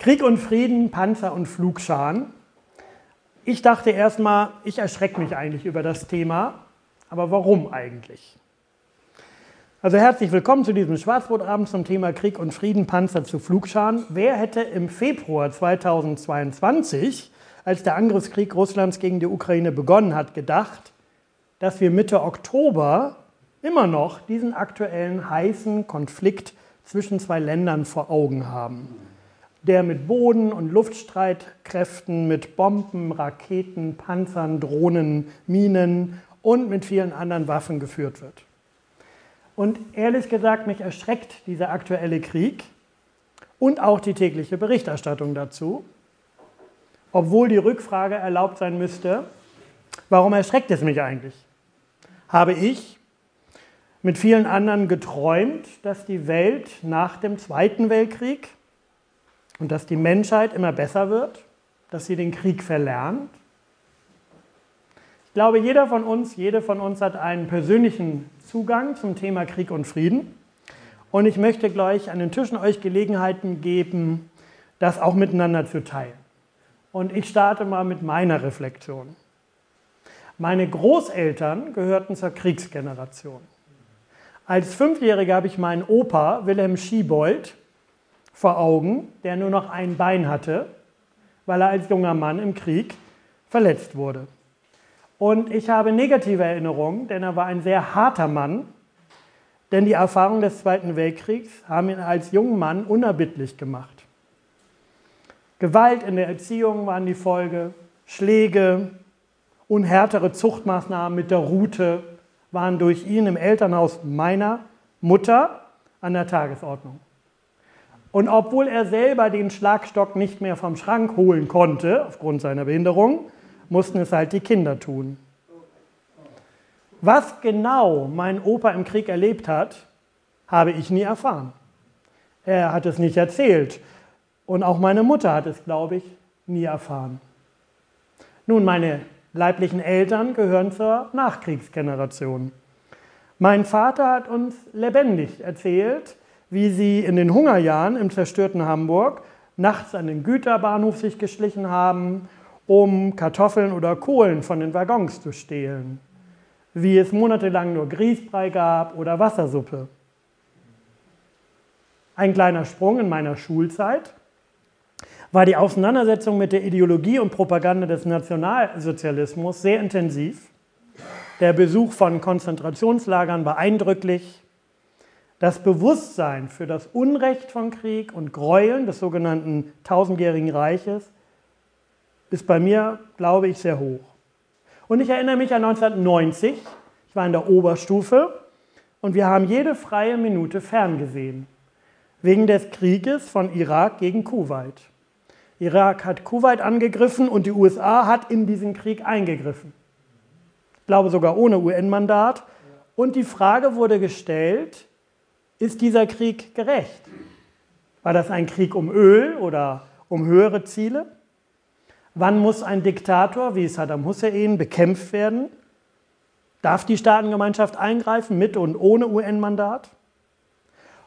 Krieg und Frieden, Panzer und Flugscharen. Ich dachte erstmal, ich erschrecke mich eigentlich über das Thema, aber warum eigentlich? Also herzlich willkommen zu diesem Schwarzbrotabend zum Thema Krieg und Frieden, Panzer zu Flugscharen. Wer hätte im Februar 2022, als der Angriffskrieg Russlands gegen die Ukraine begonnen hat, gedacht, dass wir Mitte Oktober immer noch diesen aktuellen heißen Konflikt zwischen zwei Ländern vor Augen haben? Der mit Boden- und Luftstreitkräften, mit Bomben, Raketen, Panzern, Drohnen, Minen und mit vielen anderen Waffen geführt wird. Und ehrlich gesagt, mich erschreckt dieser aktuelle Krieg und auch die tägliche Berichterstattung dazu, obwohl die Rückfrage erlaubt sein müsste, warum erschreckt es mich eigentlich? Habe ich mit vielen anderen geträumt, dass die Welt nach dem Zweiten Weltkrieg und dass die Menschheit immer besser wird, dass sie den Krieg verlernt. Ich glaube, jeder von uns, jede von uns hat einen persönlichen Zugang zum Thema Krieg und Frieden. Und ich möchte gleich an den Tischen euch Gelegenheiten geben, das auch miteinander zu teilen. Und ich starte mal mit meiner Reflexion. Meine Großeltern gehörten zur Kriegsgeneration. Als Fünfjähriger habe ich meinen Opa Wilhelm Schiebold vor Augen, der nur noch ein Bein hatte, weil er als junger Mann im Krieg verletzt wurde. Und ich habe negative Erinnerungen, denn er war ein sehr harter Mann, denn die Erfahrungen des Zweiten Weltkriegs haben ihn als jungen Mann unerbittlich gemacht. Gewalt in der Erziehung waren die Folge, Schläge und härtere Zuchtmaßnahmen mit der Rute waren durch ihn im Elternhaus meiner Mutter an der Tagesordnung. Und obwohl er selber den Schlagstock nicht mehr vom Schrank holen konnte, aufgrund seiner Behinderung, mussten es halt die Kinder tun. Was genau mein Opa im Krieg erlebt hat, habe ich nie erfahren. Er hat es nicht erzählt. Und auch meine Mutter hat es, glaube ich, nie erfahren. Nun, meine leiblichen Eltern gehören zur Nachkriegsgeneration. Mein Vater hat uns lebendig erzählt, wie sie in den Hungerjahren im zerstörten Hamburg nachts an den Güterbahnhof sich geschlichen haben, um Kartoffeln oder Kohlen von den Waggons zu stehlen. Wie es monatelang nur Grießbrei gab oder Wassersuppe. Ein kleiner Sprung in meiner Schulzeit war die Auseinandersetzung mit der Ideologie und Propaganda des Nationalsozialismus sehr intensiv. Der Besuch von Konzentrationslagern war eindrücklich. Das Bewusstsein für das Unrecht von Krieg und Gräueln des sogenannten tausendjährigen Reiches ist bei mir, glaube ich, sehr hoch. Und ich erinnere mich an 1990, ich war in der Oberstufe und wir haben jede freie Minute ferngesehen, wegen des Krieges von Irak gegen Kuwait. Irak hat Kuwait angegriffen und die USA hat in diesen Krieg eingegriffen. Ich glaube sogar ohne UN-Mandat. Und die Frage wurde gestellt, ist dieser Krieg gerecht? War das ein Krieg um Öl oder um höhere Ziele? Wann muss ein Diktator wie Saddam Hussein bekämpft werden? Darf die Staatengemeinschaft eingreifen mit und ohne UN-Mandat?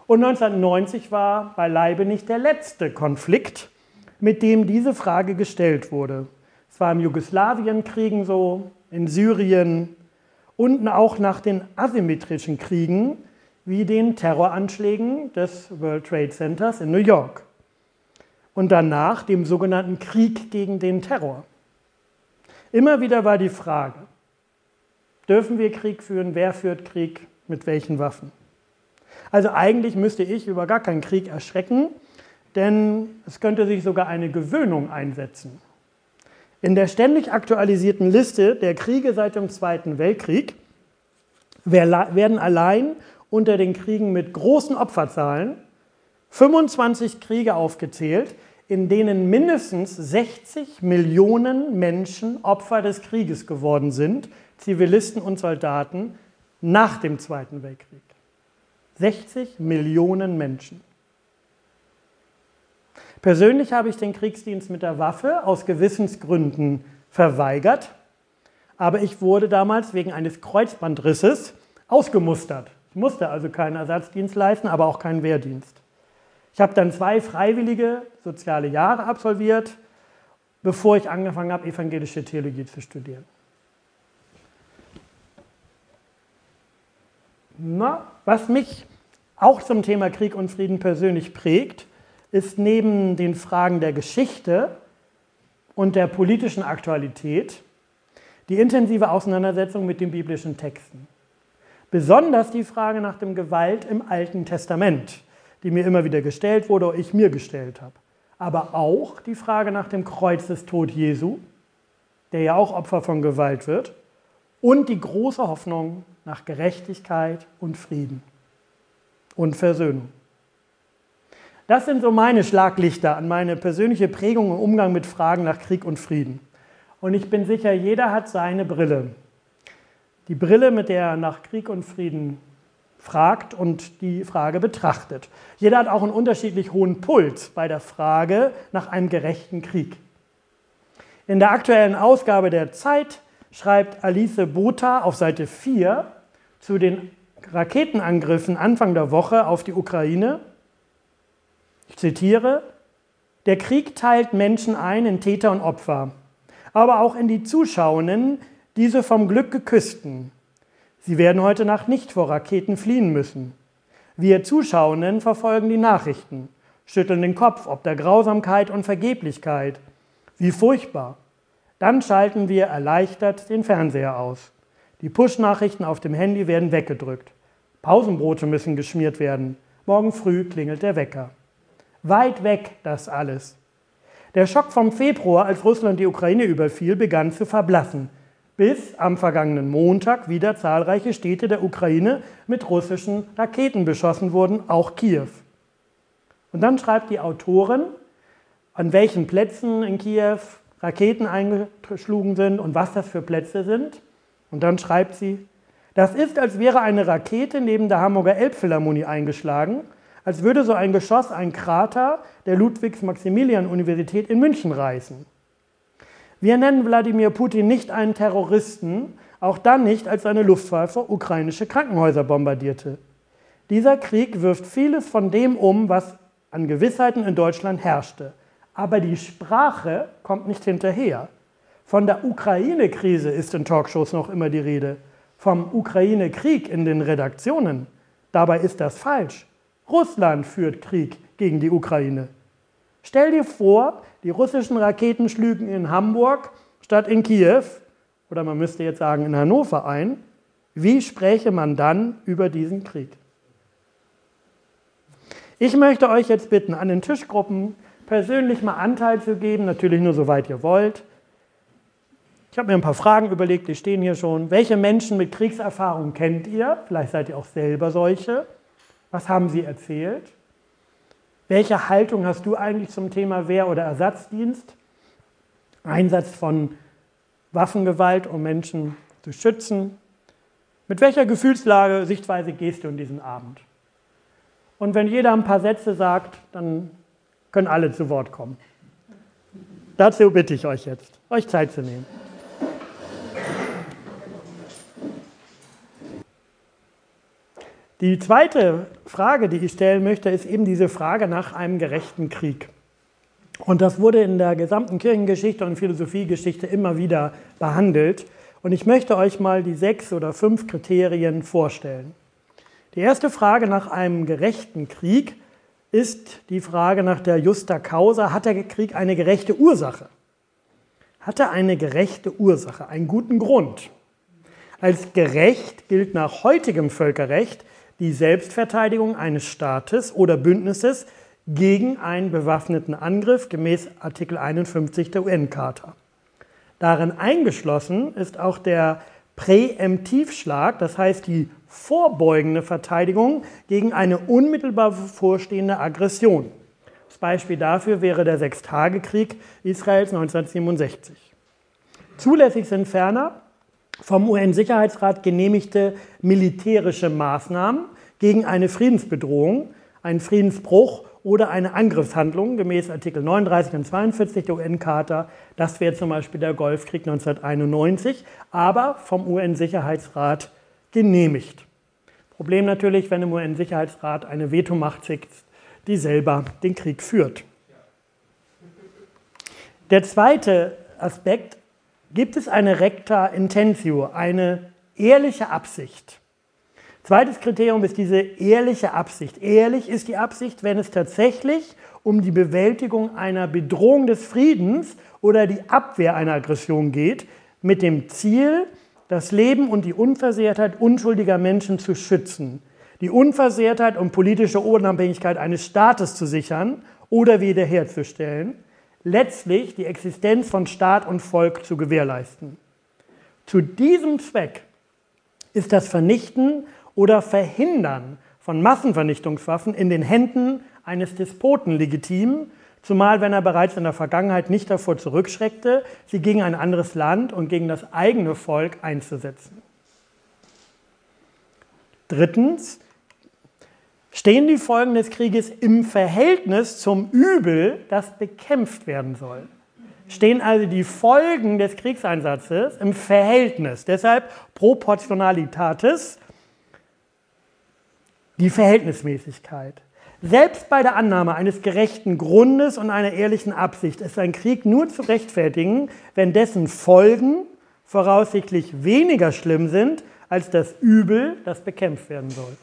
Und 1990 war beileibe nicht der letzte Konflikt, mit dem diese Frage gestellt wurde. Es war im Jugoslawienkriegen so, in Syrien und auch nach den asymmetrischen Kriegen wie den Terroranschlägen des World Trade Centers in New York und danach dem sogenannten Krieg gegen den Terror. Immer wieder war die Frage, dürfen wir Krieg führen, wer führt Krieg, mit welchen Waffen? Also eigentlich müsste ich über gar keinen Krieg erschrecken, denn es könnte sich sogar eine Gewöhnung einsetzen. In der ständig aktualisierten Liste der Kriege seit dem Zweiten Weltkrieg werden allein unter den Kriegen mit großen Opferzahlen 25 Kriege aufgezählt, in denen mindestens 60 Millionen Menschen Opfer des Krieges geworden sind, Zivilisten und Soldaten, nach dem Zweiten Weltkrieg. 60 Millionen Menschen. Persönlich habe ich den Kriegsdienst mit der Waffe aus Gewissensgründen verweigert, aber ich wurde damals wegen eines Kreuzbandrisses ausgemustert. Ich musste also keinen Ersatzdienst leisten, aber auch keinen Wehrdienst. Ich habe dann zwei freiwillige soziale Jahre absolviert, bevor ich angefangen habe, evangelische Theologie zu studieren. Na, was mich auch zum Thema Krieg und Frieden persönlich prägt, ist neben den Fragen der Geschichte und der politischen Aktualität die intensive Auseinandersetzung mit den biblischen Texten. Besonders die Frage nach dem Gewalt im Alten Testament, die mir immer wieder gestellt wurde oder ich mir gestellt habe. Aber auch die Frage nach dem Kreuzestod Jesu, der ja auch Opfer von Gewalt wird, und die große Hoffnung nach Gerechtigkeit und Frieden und Versöhnung. Das sind so meine Schlaglichter an meine persönliche Prägung im Umgang mit Fragen nach Krieg und Frieden. Und ich bin sicher, jeder hat seine Brille. Die Brille, mit der er nach Krieg und Frieden fragt und die Frage betrachtet. Jeder hat auch einen unterschiedlich hohen Puls bei der Frage nach einem gerechten Krieg. In der aktuellen Ausgabe der Zeit schreibt Alice Botha auf Seite 4 zu den Raketenangriffen Anfang der Woche auf die Ukraine, ich zitiere, der Krieg teilt Menschen ein in Täter und Opfer, aber auch in die Zuschauenden, diese vom Glück geküssten. Sie werden heute Nacht nicht vor Raketen fliehen müssen. Wir Zuschauenden verfolgen die Nachrichten, schütteln den Kopf ob der Grausamkeit und Vergeblichkeit. Wie furchtbar. Dann schalten wir erleichtert den Fernseher aus. Die Push-Nachrichten auf dem Handy werden weggedrückt. Pausenbrote müssen geschmiert werden. Morgen früh klingelt der Wecker. Weit weg das alles. Der Schock vom Februar, als Russland die Ukraine überfiel, begann zu verblassen, bis am vergangenen Montag wieder zahlreiche Städte der Ukraine mit russischen Raketen beschossen wurden, auch Kiew. Und dann schreibt die Autorin, an welchen Plätzen in Kiew Raketen eingeschlagen sind und was das für Plätze sind. Und dann schreibt sie, das ist, als wäre eine Rakete neben der Hamburger Elbphilharmonie eingeschlagen, als würde so ein Geschoss ein Krater der Ludwigs-Maximilian-Universität in München reißen. Wir nennen Wladimir Putin nicht einen Terroristen, auch dann nicht, als seine Luftwaffe ukrainische Krankenhäuser bombardierte. Dieser Krieg wirft vieles von dem um, was an Gewissheiten in Deutschland herrschte. Aber die Sprache kommt nicht hinterher. Von der Ukraine-Krise ist in Talkshows noch immer die Rede vom Ukraine-Krieg in den Redaktionen. Dabei ist das falsch. Russland führt Krieg gegen die Ukraine. Stell dir vor, die russischen Raketen schlügen in Hamburg statt in Kiew, oder man müsste jetzt sagen in Hannover ein. Wie spräche man dann über diesen Krieg? Ich möchte euch jetzt bitten, an den Tischgruppen persönlich mal Anteil zu geben, natürlich nur soweit ihr wollt, ich habe mir ein paar Fragen überlegt, die stehen hier schon. Welche Menschen mit Kriegserfahrung kennt ihr? Vielleicht seid ihr auch selber solche. Was haben sie erzählt? Welche Haltung hast du eigentlich zum Thema Wehr- oder Ersatzdienst? Einsatz von Waffengewalt, um Menschen zu schützen? Mit welcher Gefühlslage, Sichtweise gehst du in diesen Abend? Und wenn jeder ein paar Sätze sagt, dann können alle zu Wort kommen. Dazu bitte ich euch jetzt, euch Zeit zu nehmen. Die zweite Frage, die ich stellen möchte, ist eben diese Frage nach einem gerechten Krieg. Und das wurde in der gesamten Kirchengeschichte und Philosophiegeschichte immer wieder behandelt. Und ich möchte euch mal die sechs oder fünf Kriterien vorstellen. Die erste Frage nach einem gerechten Krieg ist die Frage nach der Justa Causa. Hat der Krieg eine gerechte Ursache? Hat er eine gerechte Ursache, einen guten Grund? Als gerecht gilt nach heutigem Völkerrecht die Selbstverteidigung eines Staates oder Bündnisses gegen einen bewaffneten Angriff gemäß Artikel 51 der UN-Charta. Darin eingeschlossen ist auch der Präemptivschlag, das heißt die vorbeugende Verteidigung gegen eine unmittelbar bevorstehende Aggression. Das Beispiel dafür wäre der Sechstagekrieg Israels 1967. Zulässig sind ferner vom UN-Sicherheitsrat genehmigte militärische Maßnahmen gegen eine Friedensbedrohung, einen Friedensbruch oder eine Angriffshandlung gemäß Artikel 39 und 42 der UN-Charta. Das wäre zum Beispiel der Golfkrieg 1991, aber vom UN-Sicherheitsrat genehmigt. Problem natürlich, wenn im UN-Sicherheitsrat eine Vetomacht sitzt, die selber den Krieg führt. Der zweite Aspekt, gibt es eine recta intentio, eine ehrliche Absicht. Zweites Kriterium ist diese ehrliche Absicht. Ehrlich ist die Absicht, wenn es tatsächlich um die Bewältigung einer Bedrohung des Friedens oder die Abwehr einer Aggression geht, mit dem Ziel, das Leben und die Unversehrtheit unschuldiger Menschen zu schützen, die Unversehrtheit und politische Unabhängigkeit eines Staates zu sichern oder wiederherzustellen, letztlich die Existenz von Staat und Volk zu gewährleisten. Zu diesem Zweck ist das Vernichten oder Verhindern von Massenvernichtungswaffen in den Händen eines Despoten legitim, zumal wenn er bereits in der Vergangenheit nicht davor zurückschreckte, sie gegen ein anderes Land und gegen das eigene Volk einzusetzen. Drittens, stehen die Folgen des Krieges im Verhältnis zum Übel, das bekämpft werden soll. Stehen also die Folgen des Kriegseinsatzes im Verhältnis, deshalb Proportionalitatis, die Verhältnismäßigkeit. Selbst bei der Annahme eines gerechten Grundes und einer ehrlichen Absicht ist ein Krieg nur zu rechtfertigen, wenn dessen Folgen voraussichtlich weniger schlimm sind als das Übel, das bekämpft werden soll.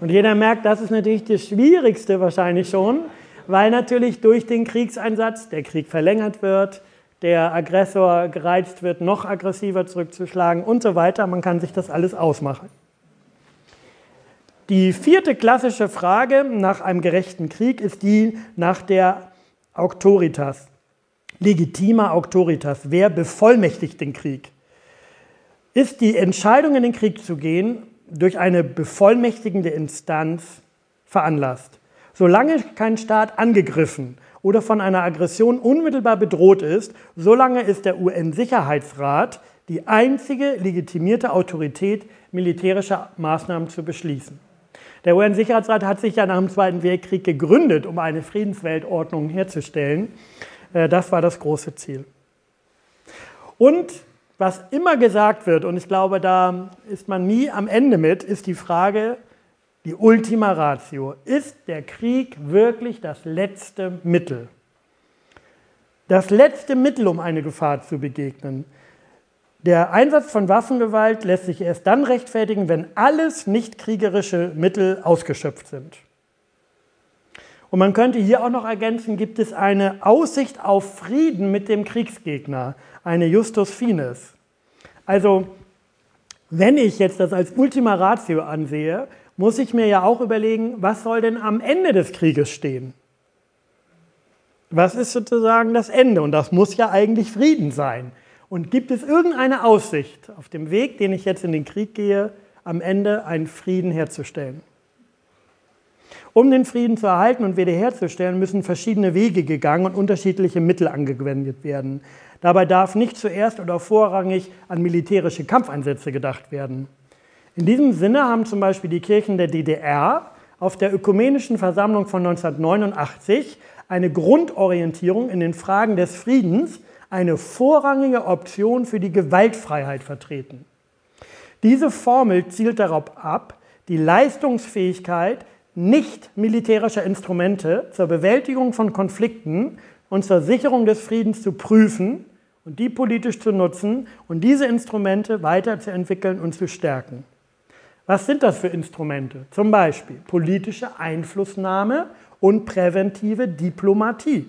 Und jeder merkt, das ist natürlich das Schwierigste wahrscheinlich schon, weil natürlich durch den Kriegseinsatz der Krieg verlängert wird, der Aggressor gereizt wird, noch aggressiver zurückzuschlagen und so weiter. Man kann sich das alles ausmachen. Die vierte klassische Frage nach einem gerechten Krieg ist die nach der Autoritas, legitimer Autoritas. Wer bevollmächtigt den Krieg? Ist die Entscheidung, in den Krieg zu gehen, durch eine bevollmächtigende Instanz veranlasst? Solange kein Staat angegriffen oder von einer Aggression unmittelbar bedroht ist, solange ist der UN-Sicherheitsrat die einzige legitimierte Autorität, militärische Maßnahmen zu beschließen. Der UN-Sicherheitsrat hat sich ja nach dem Zweiten Weltkrieg gegründet, um eine Friedensweltordnung herzustellen. Äh, das war das große Ziel. Und was immer gesagt wird, und ich glaube, da ist man nie am Ende mit, ist die Frage, die Ultima Ratio. Ist der Krieg wirklich das letzte Mittel? Das letzte Mittel, um eine Gefahr zu begegnen. Der Einsatz von Waffengewalt lässt sich erst dann rechtfertigen, wenn alles nicht kriegerische Mittel ausgeschöpft sind. Und man könnte hier auch noch ergänzen, gibt es eine Aussicht auf Frieden mit dem Kriegsgegner, eine Justus Finis. Also, wenn ich jetzt das als Ultima Ratio ansehe, muss ich mir ja auch überlegen, was soll denn am Ende des Krieges stehen? Was ist sozusagen das Ende? Und das muss ja eigentlich Frieden sein. Und gibt es irgendeine Aussicht auf dem Weg, den ich jetzt in den Krieg gehe, am Ende einen Frieden herzustellen? Um den Frieden zu erhalten und wiederherzustellen, müssen verschiedene Wege gegangen und unterschiedliche Mittel angewendet werden. Dabei darf nicht zuerst oder vorrangig an militärische Kampfeinsätze gedacht werden. In diesem Sinne haben zum Beispiel die Kirchen der DDR auf der Ökumenischen Versammlung von 1989 eine Grundorientierung in den Fragen des Friedens eine vorrangige Option für die Gewaltfreiheit vertreten. Diese Formel zielt darauf ab, die Leistungsfähigkeit nicht militärischer Instrumente zur Bewältigung von Konflikten und zur Sicherung des Friedens zu prüfen und die politisch zu nutzen und diese Instrumente weiterzuentwickeln und zu stärken. Was sind das für Instrumente? Zum Beispiel politische Einflussnahme und präventive Diplomatie.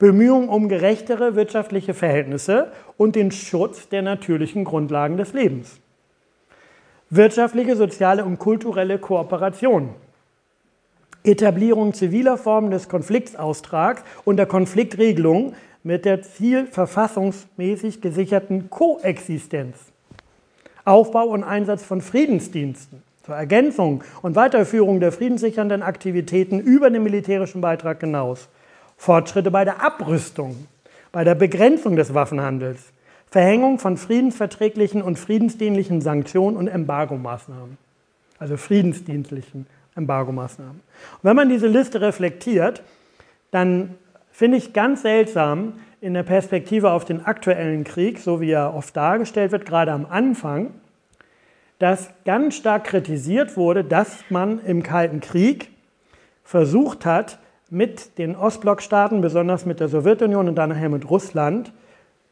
Bemühungen um gerechtere wirtschaftliche Verhältnisse und den Schutz der natürlichen Grundlagen des Lebens. Wirtschaftliche, soziale und kulturelle Kooperation. Etablierung ziviler Formen des Konfliktaustrags und der Konfliktregelung mit der zielverfassungsmäßig gesicherten Koexistenz. Aufbau und Einsatz von Friedensdiensten zur Ergänzung und Weiterführung der friedenssichernden Aktivitäten über den militärischen Beitrag hinaus Fortschritte bei der Abrüstung, bei der Begrenzung des Waffenhandels, Verhängung von friedensverträglichen und friedensdienlichen Sanktionen und Embargomaßnahmen. Also friedensdienstlichen Embargomaßnahmen. Und wenn man diese Liste reflektiert, dann finde ich ganz seltsam in der Perspektive auf den aktuellen Krieg, so wie er oft dargestellt wird, gerade am Anfang, dass ganz stark kritisiert wurde, dass man im Kalten Krieg versucht hat, mit den Ostblockstaaten, besonders mit der Sowjetunion und dann nachher mit Russland,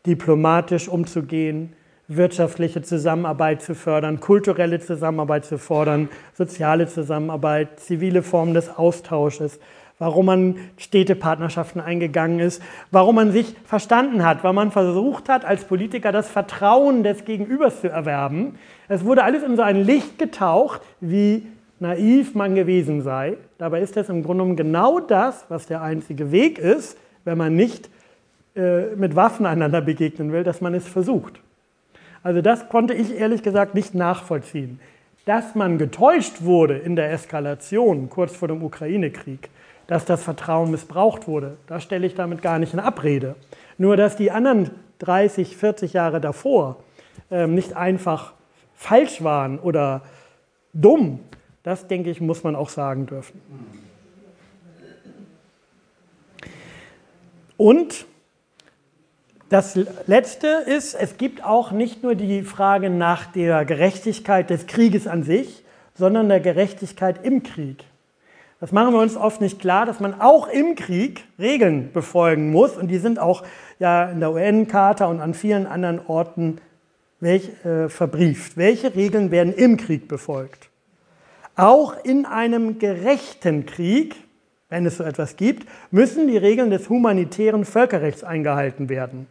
diplomatisch umzugehen, wirtschaftliche Zusammenarbeit zu fördern, kulturelle Zusammenarbeit zu fordern, soziale Zusammenarbeit, zivile Formen des Austausches, warum man Städtepartnerschaften eingegangen ist, warum man sich verstanden hat, weil man versucht hat, als Politiker das Vertrauen des Gegenübers zu erwerben. Es wurde alles in so ein Licht getaucht, wie naiv man gewesen sei. Dabei ist es im Grunde genommen genau das, was der einzige Weg ist, wenn man nicht äh, mit Waffen einander begegnen will, dass man es versucht. Also das konnte ich ehrlich gesagt nicht nachvollziehen. Dass man getäuscht wurde in der Eskalation kurz vor dem Ukraine-Krieg, dass das Vertrauen missbraucht wurde, da stelle ich damit gar nicht in Abrede. Nur dass die anderen 30, 40 Jahre davor ähm, nicht einfach falsch waren oder dumm, das denke ich, muss man auch sagen dürfen. Und das Letzte ist, es gibt auch nicht nur die Frage nach der Gerechtigkeit des Krieges an sich, sondern der Gerechtigkeit im Krieg. Das machen wir uns oft nicht klar, dass man auch im Krieg Regeln befolgen muss. Und die sind auch ja in der UN-Charta und an vielen anderen Orten welch, äh, verbrieft. Welche Regeln werden im Krieg befolgt? Auch in einem gerechten Krieg, wenn es so etwas gibt, müssen die Regeln des humanitären Völkerrechts eingehalten werden.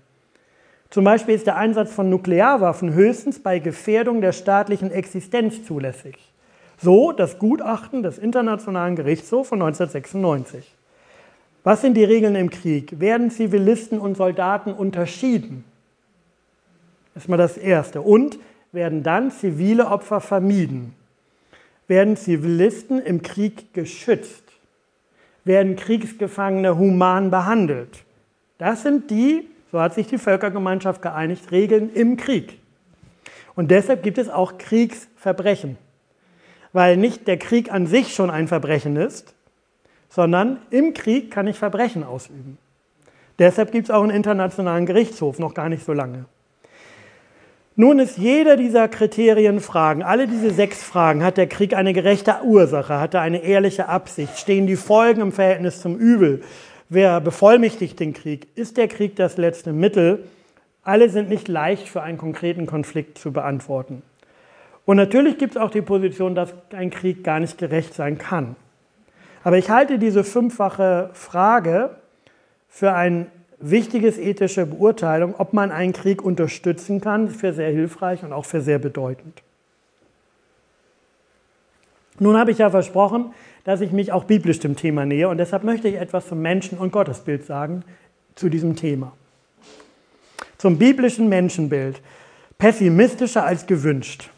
Zum Beispiel ist der Einsatz von Nuklearwaffen höchstens bei Gefährdung der staatlichen Existenz zulässig. So das Gutachten des Internationalen Gerichtshofs von 1996. Was sind die Regeln im Krieg? Werden Zivilisten und Soldaten unterschieden? Das ist mal das Erste. Und werden dann zivile Opfer vermieden? Werden Zivilisten im Krieg geschützt? Werden Kriegsgefangene human behandelt? Das sind die so hat sich die Völkergemeinschaft geeinigt, Regeln im Krieg. Und deshalb gibt es auch Kriegsverbrechen, weil nicht der Krieg an sich schon ein Verbrechen ist, sondern im Krieg kann ich Verbrechen ausüben. Deshalb gibt es auch einen internationalen Gerichtshof, noch gar nicht so lange. Nun ist jeder dieser Kriterien Fragen, alle diese sechs Fragen, hat der Krieg eine gerechte Ursache, hat er eine ehrliche Absicht, stehen die Folgen im Verhältnis zum Übel, Wer bevollmächtigt den Krieg? Ist der Krieg das letzte Mittel? Alle sind nicht leicht für einen konkreten Konflikt zu beantworten. Und natürlich gibt es auch die Position, dass ein Krieg gar nicht gerecht sein kann. Aber ich halte diese fünffache Frage für eine wichtige ethische Beurteilung, ob man einen Krieg unterstützen kann, für sehr hilfreich und auch für sehr bedeutend. Nun habe ich ja versprochen, dass ich mich auch biblisch dem Thema nähe und deshalb möchte ich etwas zum Menschen- und Gottesbild sagen zu diesem Thema. Zum biblischen Menschenbild. Pessimistischer als gewünscht.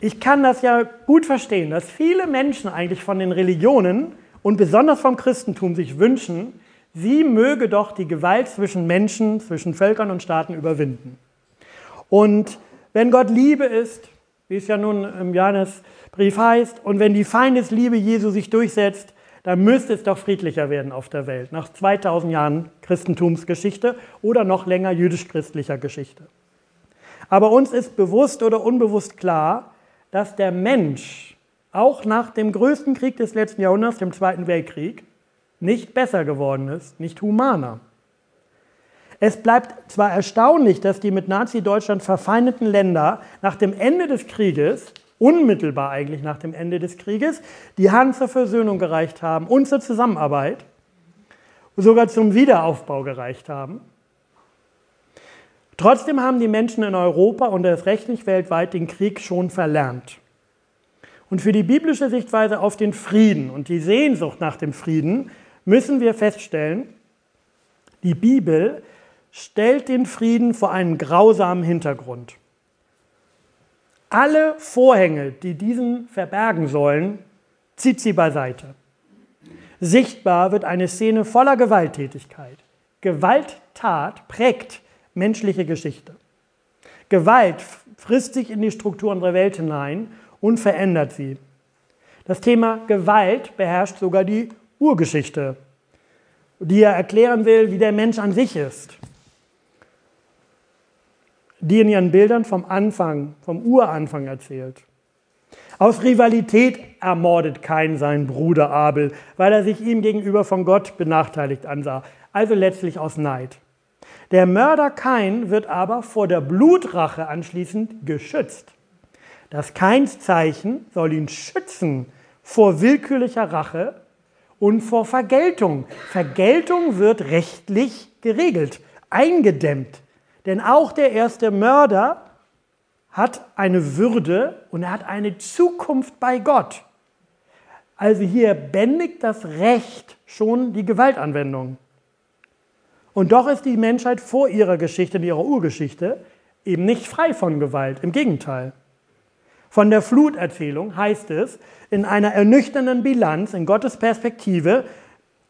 Ich kann das ja gut verstehen, dass viele Menschen eigentlich von den Religionen und besonders vom Christentum sich wünschen, sie möge doch die Gewalt zwischen Menschen, zwischen Völkern und Staaten überwinden. Und wenn Gott Liebe ist, wie es ja nun im Johannesbrief heißt. Und wenn die Feindesliebe Jesu sich durchsetzt, dann müsste es doch friedlicher werden auf der Welt, nach 2000 Jahren Christentumsgeschichte oder noch länger jüdisch-christlicher Geschichte. Aber uns ist bewusst oder unbewusst klar, dass der Mensch auch nach dem größten Krieg des letzten Jahrhunderts, dem Zweiten Weltkrieg, nicht besser geworden ist, nicht humaner. Es bleibt zwar erstaunlich, dass die mit Nazi-Deutschland verfeindeten Länder nach dem Ende des Krieges, unmittelbar eigentlich nach dem Ende des Krieges, die Hand zur Versöhnung gereicht haben und zur Zusammenarbeit, sogar zum Wiederaufbau gereicht haben. Trotzdem haben die Menschen in Europa und erst recht nicht weltweit den Krieg schon verlernt. Und für die biblische Sichtweise auf den Frieden und die Sehnsucht nach dem Frieden müssen wir feststellen, die Bibel stellt den Frieden vor einen grausamen Hintergrund. Alle Vorhänge, die diesen verbergen sollen, zieht sie beiseite. Sichtbar wird eine Szene voller Gewalttätigkeit. Gewalttat prägt menschliche Geschichte. Gewalt frisst sich in die Struktur unserer Welt hinein und verändert sie. Das Thema Gewalt beherrscht sogar die Urgeschichte, die er erklären will, wie der Mensch an sich ist die in ihren Bildern vom Anfang, vom Uranfang erzählt. Aus Rivalität ermordet Kain seinen Bruder Abel, weil er sich ihm gegenüber von Gott benachteiligt ansah. Also letztlich aus Neid. Der Mörder Kain wird aber vor der Blutrache anschließend geschützt. Das Kainszeichen soll ihn schützen vor willkürlicher Rache und vor Vergeltung. Vergeltung wird rechtlich geregelt, eingedämmt. Denn auch der erste Mörder hat eine Würde und er hat eine Zukunft bei Gott. Also hier bändigt das Recht schon die Gewaltanwendung. Und doch ist die Menschheit vor ihrer Geschichte, in ihrer Urgeschichte, eben nicht frei von Gewalt. Im Gegenteil. Von der Fluterzählung heißt es in einer ernüchternden Bilanz, in Gottes Perspektive,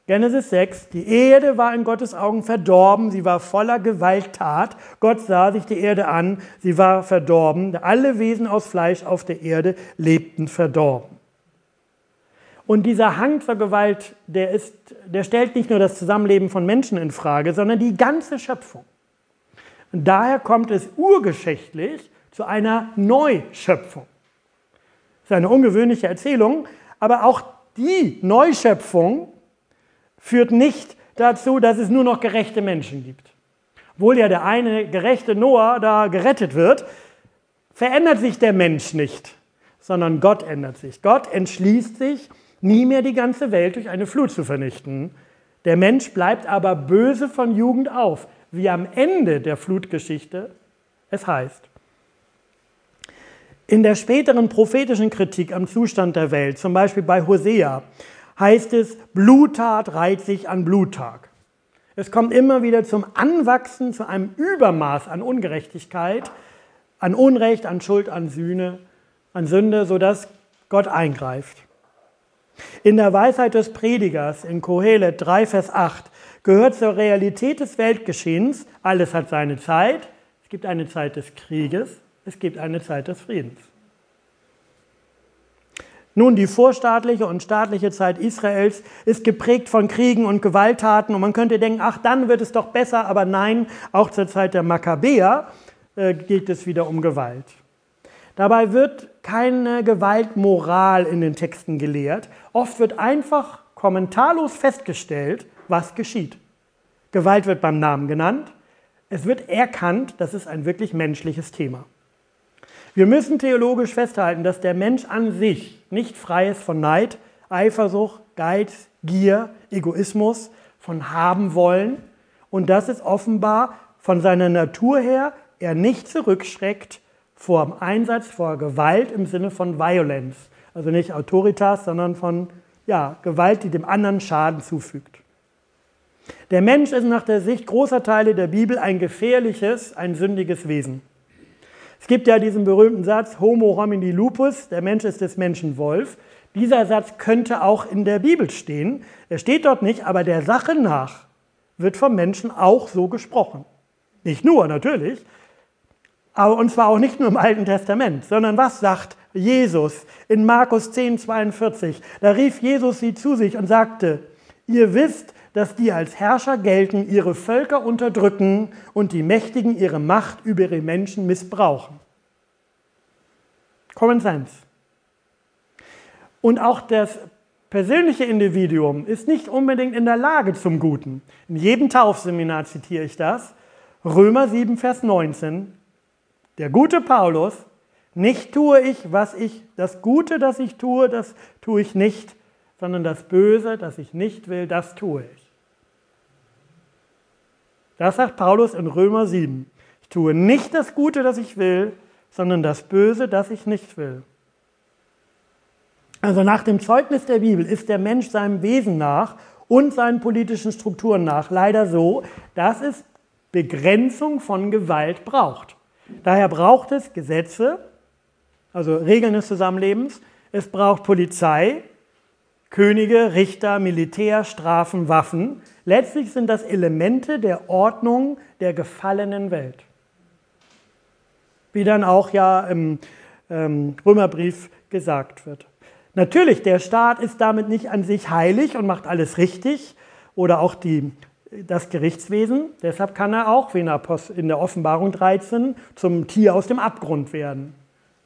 Genesis 6, die Erde war in Gottes Augen verdorben, sie war voller Gewalttat. Gott sah sich die Erde an, sie war verdorben. Alle Wesen aus Fleisch auf der Erde lebten verdorben. Und dieser Hang zur Gewalt, der, ist, der stellt nicht nur das Zusammenleben von Menschen in Frage, sondern die ganze Schöpfung. Und daher kommt es urgeschichtlich zu einer Neuschöpfung. Das ist eine ungewöhnliche Erzählung, aber auch die Neuschöpfung führt nicht dazu, dass es nur noch gerechte Menschen gibt. Obwohl ja der eine gerechte Noah da gerettet wird, verändert sich der Mensch nicht, sondern Gott ändert sich. Gott entschließt sich, nie mehr die ganze Welt durch eine Flut zu vernichten. Der Mensch bleibt aber böse von Jugend auf, wie am Ende der Flutgeschichte es heißt. In der späteren prophetischen Kritik am Zustand der Welt, zum Beispiel bei Hosea, heißt es, Bluttat reiht sich an Bluttag. Es kommt immer wieder zum Anwachsen, zu einem Übermaß an Ungerechtigkeit, an Unrecht, an Schuld, an Sühne, an Sünde, sodass Gott eingreift. In der Weisheit des Predigers in Kohelet 3, Vers 8 gehört zur Realität des Weltgeschehens, alles hat seine Zeit. Es gibt eine Zeit des Krieges, es gibt eine Zeit des Friedens. Nun, die vorstaatliche und staatliche Zeit Israels ist geprägt von Kriegen und Gewalttaten und man könnte denken, ach, dann wird es doch besser, aber nein, auch zur Zeit der Makkabäer äh, geht es wieder um Gewalt. Dabei wird keine Gewaltmoral in den Texten gelehrt. Oft wird einfach kommentarlos festgestellt, was geschieht. Gewalt wird beim Namen genannt. Es wird erkannt, das ist ein wirklich menschliches Thema. Wir müssen theologisch festhalten, dass der Mensch an sich nicht frei ist von Neid, Eifersucht, Geiz, Gier, Egoismus, von haben wollen und dass es offenbar von seiner Natur her er nicht zurückschreckt vor dem Einsatz vor Gewalt im Sinne von Violence, also nicht Autoritas, sondern von ja, Gewalt, die dem anderen Schaden zufügt. Der Mensch ist nach der Sicht großer Teile der Bibel ein gefährliches, ein sündiges Wesen. Es gibt ja diesen berühmten Satz, Homo homini lupus, der Mensch ist des Menschen Wolf. Dieser Satz könnte auch in der Bibel stehen. Er steht dort nicht, aber der Sache nach wird vom Menschen auch so gesprochen. Nicht nur, natürlich, aber und zwar auch nicht nur im Alten Testament, sondern was sagt Jesus in Markus 10, 42? Da rief Jesus sie zu sich und sagte, ihr wisst, dass die als Herrscher gelten, ihre Völker unterdrücken und die Mächtigen ihre Macht über ihre Menschen missbrauchen. Common Sense. Und auch das persönliche Individuum ist nicht unbedingt in der Lage zum Guten. In jedem Taufseminar zitiere ich das. Römer 7, Vers 19. Der gute Paulus, nicht tue ich, was ich, das Gute, das ich tue, das tue ich nicht, sondern das Böse, das ich nicht will, das tue ich. Das sagt Paulus in Römer 7. Ich tue nicht das Gute, das ich will, sondern das Böse, das ich nicht will. Also nach dem Zeugnis der Bibel ist der Mensch seinem Wesen nach und seinen politischen Strukturen nach leider so, dass es Begrenzung von Gewalt braucht. Daher braucht es Gesetze, also Regeln des Zusammenlebens. Es braucht Polizei, Könige, Richter, Militär, Strafen, Waffen. Letztlich sind das Elemente der Ordnung der gefallenen Welt. Wie dann auch ja im ähm, Römerbrief gesagt wird. Natürlich, der Staat ist damit nicht an sich heilig und macht alles richtig oder auch die, das Gerichtswesen. Deshalb kann er auch, wie in der Offenbarung 13, zum Tier aus dem Abgrund werden.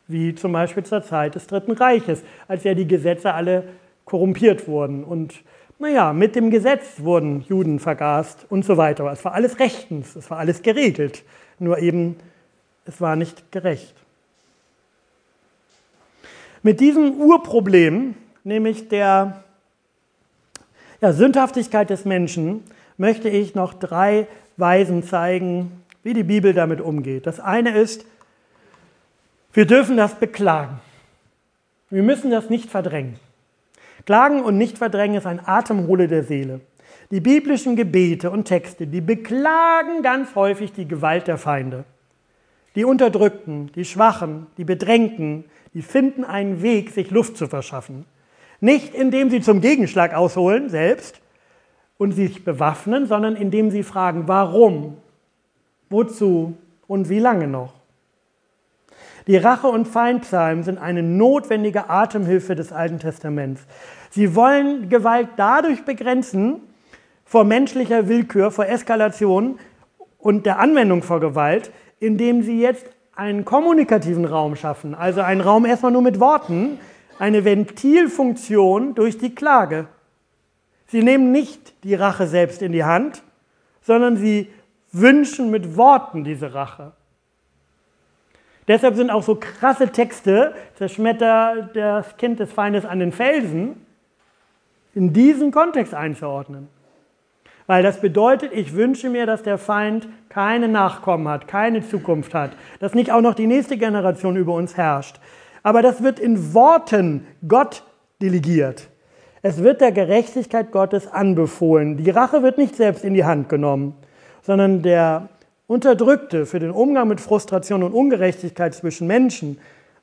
wie zum Beispiel zur Zeit des Dritten Reiches, als ja die Gesetze alle korrumpiert wurden. Und naja, mit dem Gesetz wurden Juden vergast und so weiter. Es war alles rechtens, es war alles geregelt, nur eben, es war nicht gerecht. Mit diesem Urproblem, nämlich der ja, Sündhaftigkeit des Menschen, möchte ich noch drei Weisen zeigen, wie die Bibel damit umgeht. Das eine ist, wir dürfen das beklagen. Wir müssen das nicht verdrängen. Klagen und nicht verdrängen ist ein Atemhole der Seele. Die biblischen Gebete und Texte, die beklagen ganz häufig die Gewalt der Feinde. Die Unterdrückten, die Schwachen, die Bedrängten, die finden einen Weg, sich Luft zu verschaffen. Nicht indem sie zum Gegenschlag ausholen selbst und sich bewaffnen, sondern indem sie fragen, warum, wozu und wie lange noch. Die Rache- und Feindpsalmen sind eine notwendige Atemhilfe des Alten Testaments. Sie wollen Gewalt dadurch begrenzen, vor menschlicher Willkür, vor Eskalation und der Anwendung vor Gewalt, indem sie jetzt einen kommunikativen Raum schaffen, also einen Raum erstmal nur mit Worten, eine Ventilfunktion durch die Klage. Sie nehmen nicht die Rache selbst in die Hand, sondern sie wünschen mit Worten diese Rache. Deshalb sind auch so krasse Texte, zerschmetter das Kind des Feindes an den Felsen, in diesen Kontext einzuordnen. Weil das bedeutet, ich wünsche mir, dass der Feind keine Nachkommen hat, keine Zukunft hat, dass nicht auch noch die nächste Generation über uns herrscht. Aber das wird in Worten Gott delegiert. Es wird der Gerechtigkeit Gottes anbefohlen. Die Rache wird nicht selbst in die Hand genommen, sondern der Unterdrückte für den Umgang mit Frustration und Ungerechtigkeit zwischen Menschen,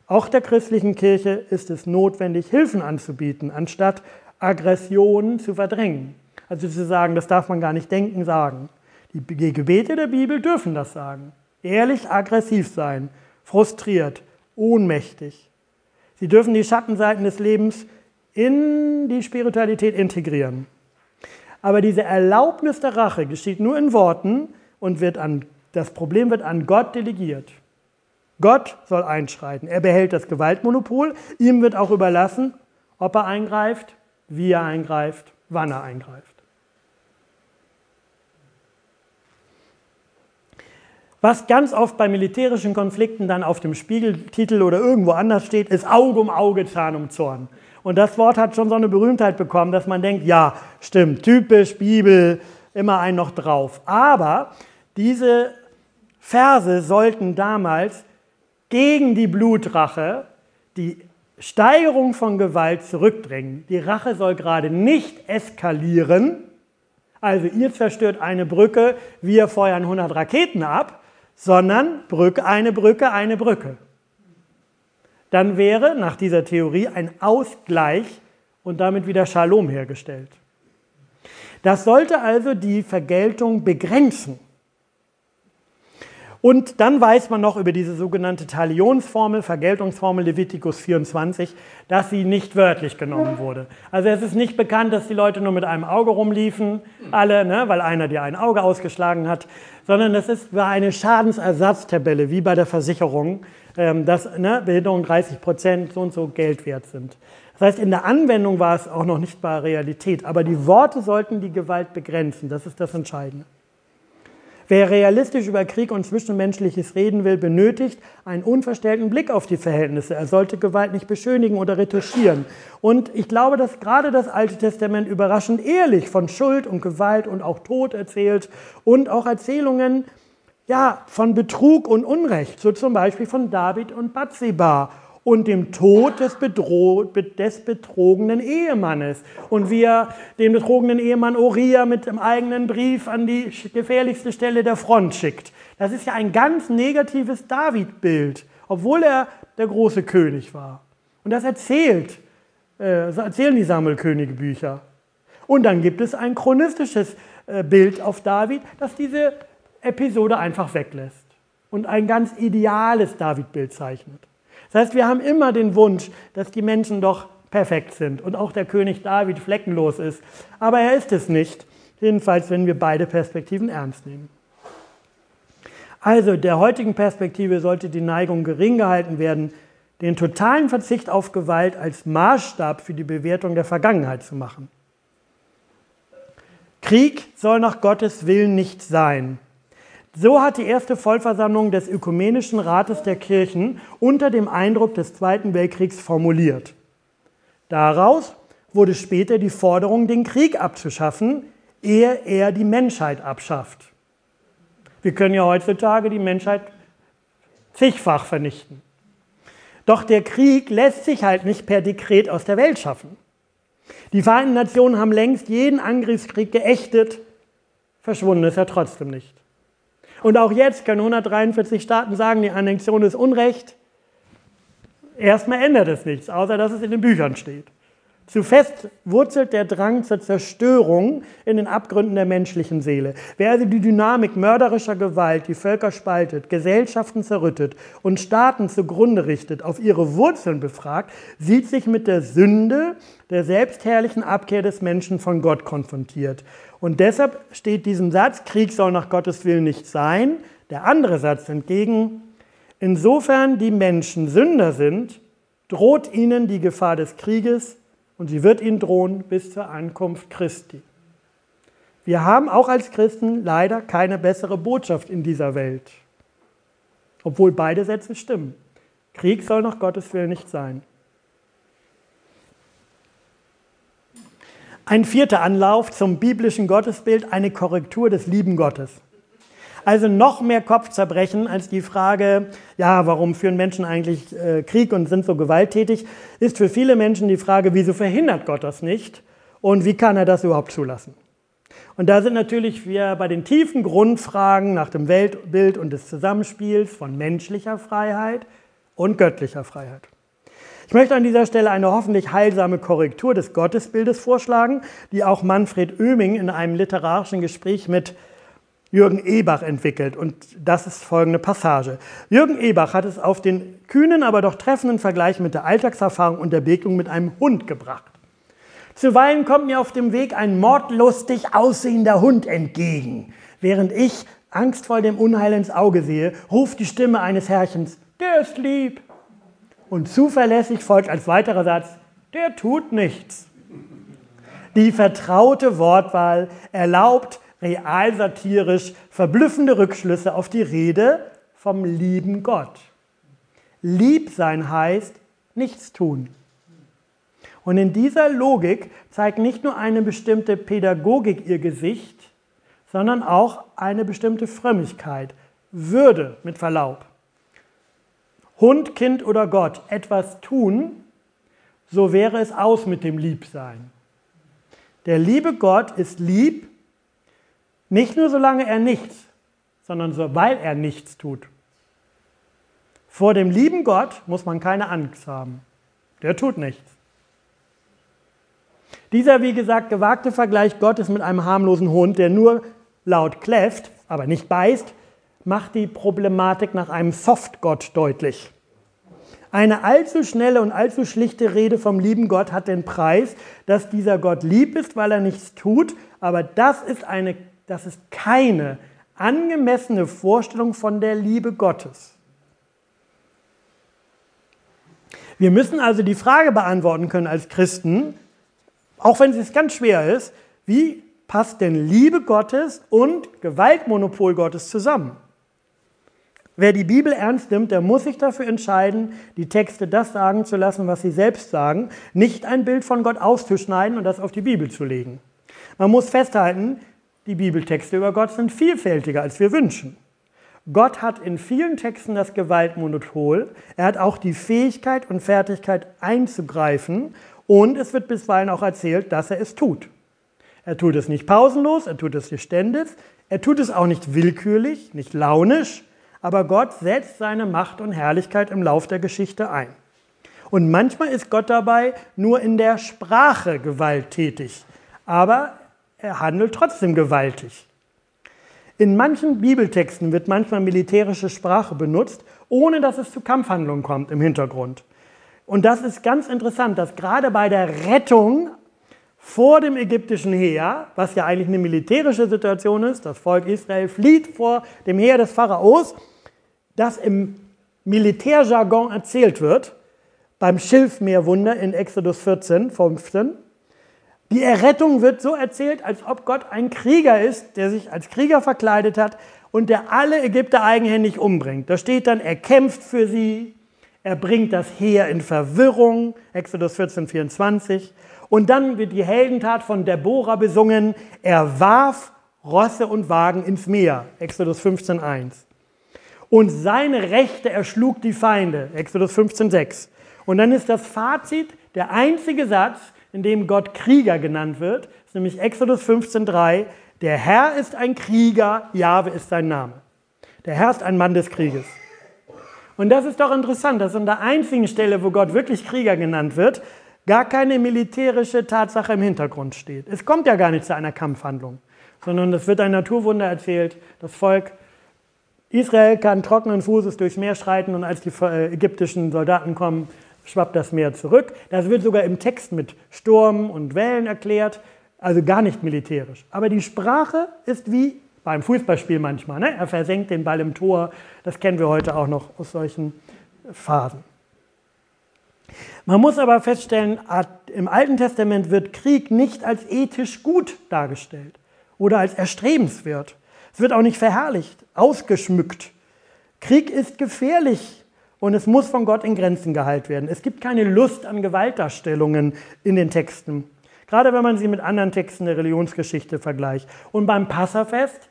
auch der christlichen Kirche, ist es notwendig, Hilfen anzubieten, anstatt Aggressionen zu verdrängen. Also zu sagen, das darf man gar nicht denken, sagen. Die Gebete der Bibel dürfen das sagen. Ehrlich aggressiv sein, frustriert, ohnmächtig. Sie dürfen die Schattenseiten des Lebens in die Spiritualität integrieren. Aber diese Erlaubnis der Rache geschieht nur in Worten und wird an, das Problem wird an Gott delegiert. Gott soll einschreiten. Er behält das Gewaltmonopol. Ihm wird auch überlassen, ob er eingreift, wie er eingreift, wann er eingreift. Was ganz oft bei militärischen Konflikten dann auf dem Spiegeltitel oder irgendwo anders steht, ist Auge um Auge, Zahn um Zorn. Und das Wort hat schon so eine Berühmtheit bekommen, dass man denkt, ja, stimmt, typisch Bibel, immer ein noch drauf. Aber diese Verse sollten damals gegen die Blutrache, die Steigerung von Gewalt zurückdrängen. Die Rache soll gerade nicht eskalieren. Also ihr zerstört eine Brücke, wir feuern 100 Raketen ab, sondern Brücke, eine Brücke, eine Brücke. Dann wäre nach dieser Theorie ein Ausgleich und damit wieder Shalom hergestellt. Das sollte also die Vergeltung begrenzen. Und dann weiß man noch über diese sogenannte Talionsformel, Vergeltungsformel Leviticus 24, dass sie nicht wörtlich genommen wurde. Also es ist nicht bekannt, dass die Leute nur mit einem Auge rumliefen, alle, ne, weil einer dir ein Auge ausgeschlagen hat, sondern es ist, war eine Schadensersatztabelle, wie bei der Versicherung, ähm, dass ne, Behinderung 30 Prozent so und so Geld wert sind. Das heißt, in der Anwendung war es auch noch nicht bei Realität, aber die Worte sollten die Gewalt begrenzen, das ist das Entscheidende. Wer realistisch über Krieg und Zwischenmenschliches reden will, benötigt einen unverstellten Blick auf die Verhältnisse. Er sollte Gewalt nicht beschönigen oder retuschieren. Und ich glaube, dass gerade das Alte Testament überraschend ehrlich von Schuld und Gewalt und auch Tod erzählt und auch Erzählungen ja, von Betrug und Unrecht, so zum Beispiel von David und Bathseba und dem Tod des, des, betrogenen Ehemannes. Und wie er den betrogenen Ehemann Uriah mit dem eigenen Brief an die gefährlichste Stelle der Front schickt. Das ist ja ein ganz negatives David-Bild, obwohl er der große König war. Und das erzählt, äh, erzählen die Sammelkönige-Bücher. Und dann gibt es ein chronistisches äh, Bild auf David, das diese Episode einfach weglässt und ein ganz ideales David-Bild zeichnet. Das heißt, wir haben immer den Wunsch, dass die Menschen doch perfekt sind und auch der König David fleckenlos ist. Aber er ist es nicht, jedenfalls wenn wir beide Perspektiven ernst nehmen. Also der heutigen Perspektive sollte die Neigung gering gehalten werden, den totalen Verzicht auf Gewalt als Maßstab für die Bewertung der Vergangenheit zu machen. Krieg soll nach Gottes Willen nicht sein. So hat die erste Vollversammlung des Ökumenischen Rates der Kirchen unter dem Eindruck des Zweiten Weltkriegs formuliert. Daraus wurde später die Forderung, den Krieg abzuschaffen, ehe er die Menschheit abschafft. Wir können ja heutzutage die Menschheit zigfach vernichten. Doch der Krieg lässt sich halt nicht per Dekret aus der Welt schaffen. Die Vereinten Nationen haben längst jeden Angriffskrieg geächtet, verschwunden ist er trotzdem nicht. Und auch jetzt können 143 Staaten sagen, die Annexion ist Unrecht. Erstmal ändert es nichts, außer dass es in den Büchern steht. Zu fest wurzelt der Drang zur Zerstörung in den Abgründen der menschlichen Seele. Wer also die Dynamik mörderischer Gewalt, die Völker spaltet, Gesellschaften zerrüttet und Staaten zugrunde richtet, auf ihre Wurzeln befragt, sieht sich mit der Sünde der selbstherrlichen Abkehr des Menschen von Gott konfrontiert. Und deshalb steht diesem Satz, Krieg soll nach Gottes Willen nicht sein, der andere Satz entgegen, insofern die Menschen Sünder sind, droht ihnen die Gefahr des Krieges und sie wird ihnen drohen bis zur Ankunft Christi. Wir haben auch als Christen leider keine bessere Botschaft in dieser Welt, obwohl beide Sätze stimmen. Krieg soll nach Gottes Willen nicht sein. Ein vierter Anlauf zum biblischen Gottesbild, eine Korrektur des lieben Gottes. Also noch mehr Kopfzerbrechen als die Frage, ja, warum führen Menschen eigentlich äh, Krieg und sind so gewalttätig, ist für viele Menschen die Frage, wieso verhindert Gott das nicht und wie kann er das überhaupt zulassen? Und da sind natürlich wir bei den tiefen Grundfragen nach dem Weltbild und des Zusammenspiels von menschlicher Freiheit und göttlicher Freiheit. Ich möchte an dieser Stelle eine hoffentlich heilsame Korrektur des Gottesbildes vorschlagen, die auch Manfred Oeming in einem literarischen Gespräch mit Jürgen Ebach entwickelt. Und das ist folgende Passage. Jürgen Ebach hat es auf den kühnen, aber doch treffenden Vergleich mit der Alltagserfahrung und der Begegnung mit einem Hund gebracht. Zuweilen kommt mir auf dem Weg ein mordlustig aussehender Hund entgegen. Während ich angstvoll dem Unheil ins Auge sehe, ruft die Stimme eines Herrchens, der ist lieb. Und zuverlässig folgt als weiterer Satz, der tut nichts. Die vertraute Wortwahl erlaubt realsatirisch verblüffende Rückschlüsse auf die Rede vom lieben Gott. Lieb sein heißt nichts tun. Und in dieser Logik zeigt nicht nur eine bestimmte Pädagogik ihr Gesicht, sondern auch eine bestimmte Frömmigkeit, Würde mit Verlaub. Hund, Kind oder Gott etwas tun, so wäre es aus mit dem Liebsein. Der liebe Gott ist lieb nicht nur solange er nichts, sondern so, weil er nichts tut. Vor dem lieben Gott muss man keine Angst haben. Der tut nichts. Dieser, wie gesagt, gewagte Vergleich Gottes mit einem harmlosen Hund, der nur laut kläfft, aber nicht beißt, macht die Problematik nach einem Softgott deutlich. Eine allzu schnelle und allzu schlichte Rede vom lieben Gott hat den Preis, dass dieser Gott lieb ist, weil er nichts tut, aber das ist eine das ist keine angemessene Vorstellung von der Liebe Gottes. Wir müssen also die Frage beantworten können als Christen, auch wenn es ganz schwer ist, wie passt denn Liebe Gottes und Gewaltmonopol Gottes zusammen? Wer die Bibel ernst nimmt, der muss sich dafür entscheiden, die Texte das sagen zu lassen, was sie selbst sagen, nicht ein Bild von Gott auszuschneiden und das auf die Bibel zu legen. Man muss festhalten, die Bibeltexte über Gott sind vielfältiger, als wir wünschen. Gott hat in vielen Texten das Gewaltmonopol. Er hat auch die Fähigkeit und Fertigkeit einzugreifen. Und es wird bisweilen auch erzählt, dass er es tut. Er tut es nicht pausenlos, er tut es nicht ständig, er tut es auch nicht willkürlich, nicht launisch, aber Gott setzt seine Macht und Herrlichkeit im Lauf der Geschichte ein. Und manchmal ist Gott dabei nur in der Sprache gewalttätig, aber er handelt trotzdem gewaltig. In manchen Bibeltexten wird manchmal militärische Sprache benutzt, ohne dass es zu Kampfhandlungen kommt im Hintergrund. Und das ist ganz interessant, dass gerade bei der Rettung vor dem ägyptischen Heer, was ja eigentlich eine militärische Situation ist, das Volk Israel flieht vor dem Heer des Pharaos, das im Militärjargon erzählt wird, beim Schilfmeerwunder in Exodus 14, 15. Die Errettung wird so erzählt, als ob Gott ein Krieger ist, der sich als Krieger verkleidet hat und der alle Ägypter eigenhändig umbringt. Da steht dann, er kämpft für sie, er bringt das Heer in Verwirrung, Exodus 14, 24. Und dann wird die Heldentat von Deborah besungen, er warf Rosse und Wagen ins Meer, Exodus 15, 1. Und seine Rechte erschlug die Feinde, Exodus 15, 6. Und dann ist das Fazit, der einzige Satz, in dem Gott Krieger genannt wird, ist nämlich Exodus 15,3. Der Herr ist ein Krieger, Jahwe ist sein Name. Der Herr ist ein Mann des Krieges. Und das ist doch interessant, dass an der einzigen Stelle, wo Gott wirklich Krieger genannt wird, gar keine militärische Tatsache im Hintergrund steht. Es kommt ja gar nicht zu einer Kampfhandlung, sondern es wird ein Naturwunder erzählt. Das Volk Israel kann trockenen Fußes durchs Meer schreiten und als die äh, ägyptischen Soldaten kommen, schwappt das Meer zurück. Das wird sogar im Text mit Sturm und Wellen erklärt, also gar nicht militärisch. Aber die Sprache ist wie beim Fußballspiel manchmal. Ne? Er versenkt den Ball im Tor. Das kennen wir heute auch noch aus solchen Phasen. Man muss aber feststellen, im Alten Testament wird Krieg nicht als ethisch gut dargestellt oder als erstrebenswert. Es wird auch nicht verherrlicht, ausgeschmückt. Krieg ist gefährlich, und es muss von Gott in Grenzen gehalten werden. Es gibt keine Lust an Gewaltdarstellungen in den Texten, gerade wenn man sie mit anderen Texten der Religionsgeschichte vergleicht. Und beim Passafest,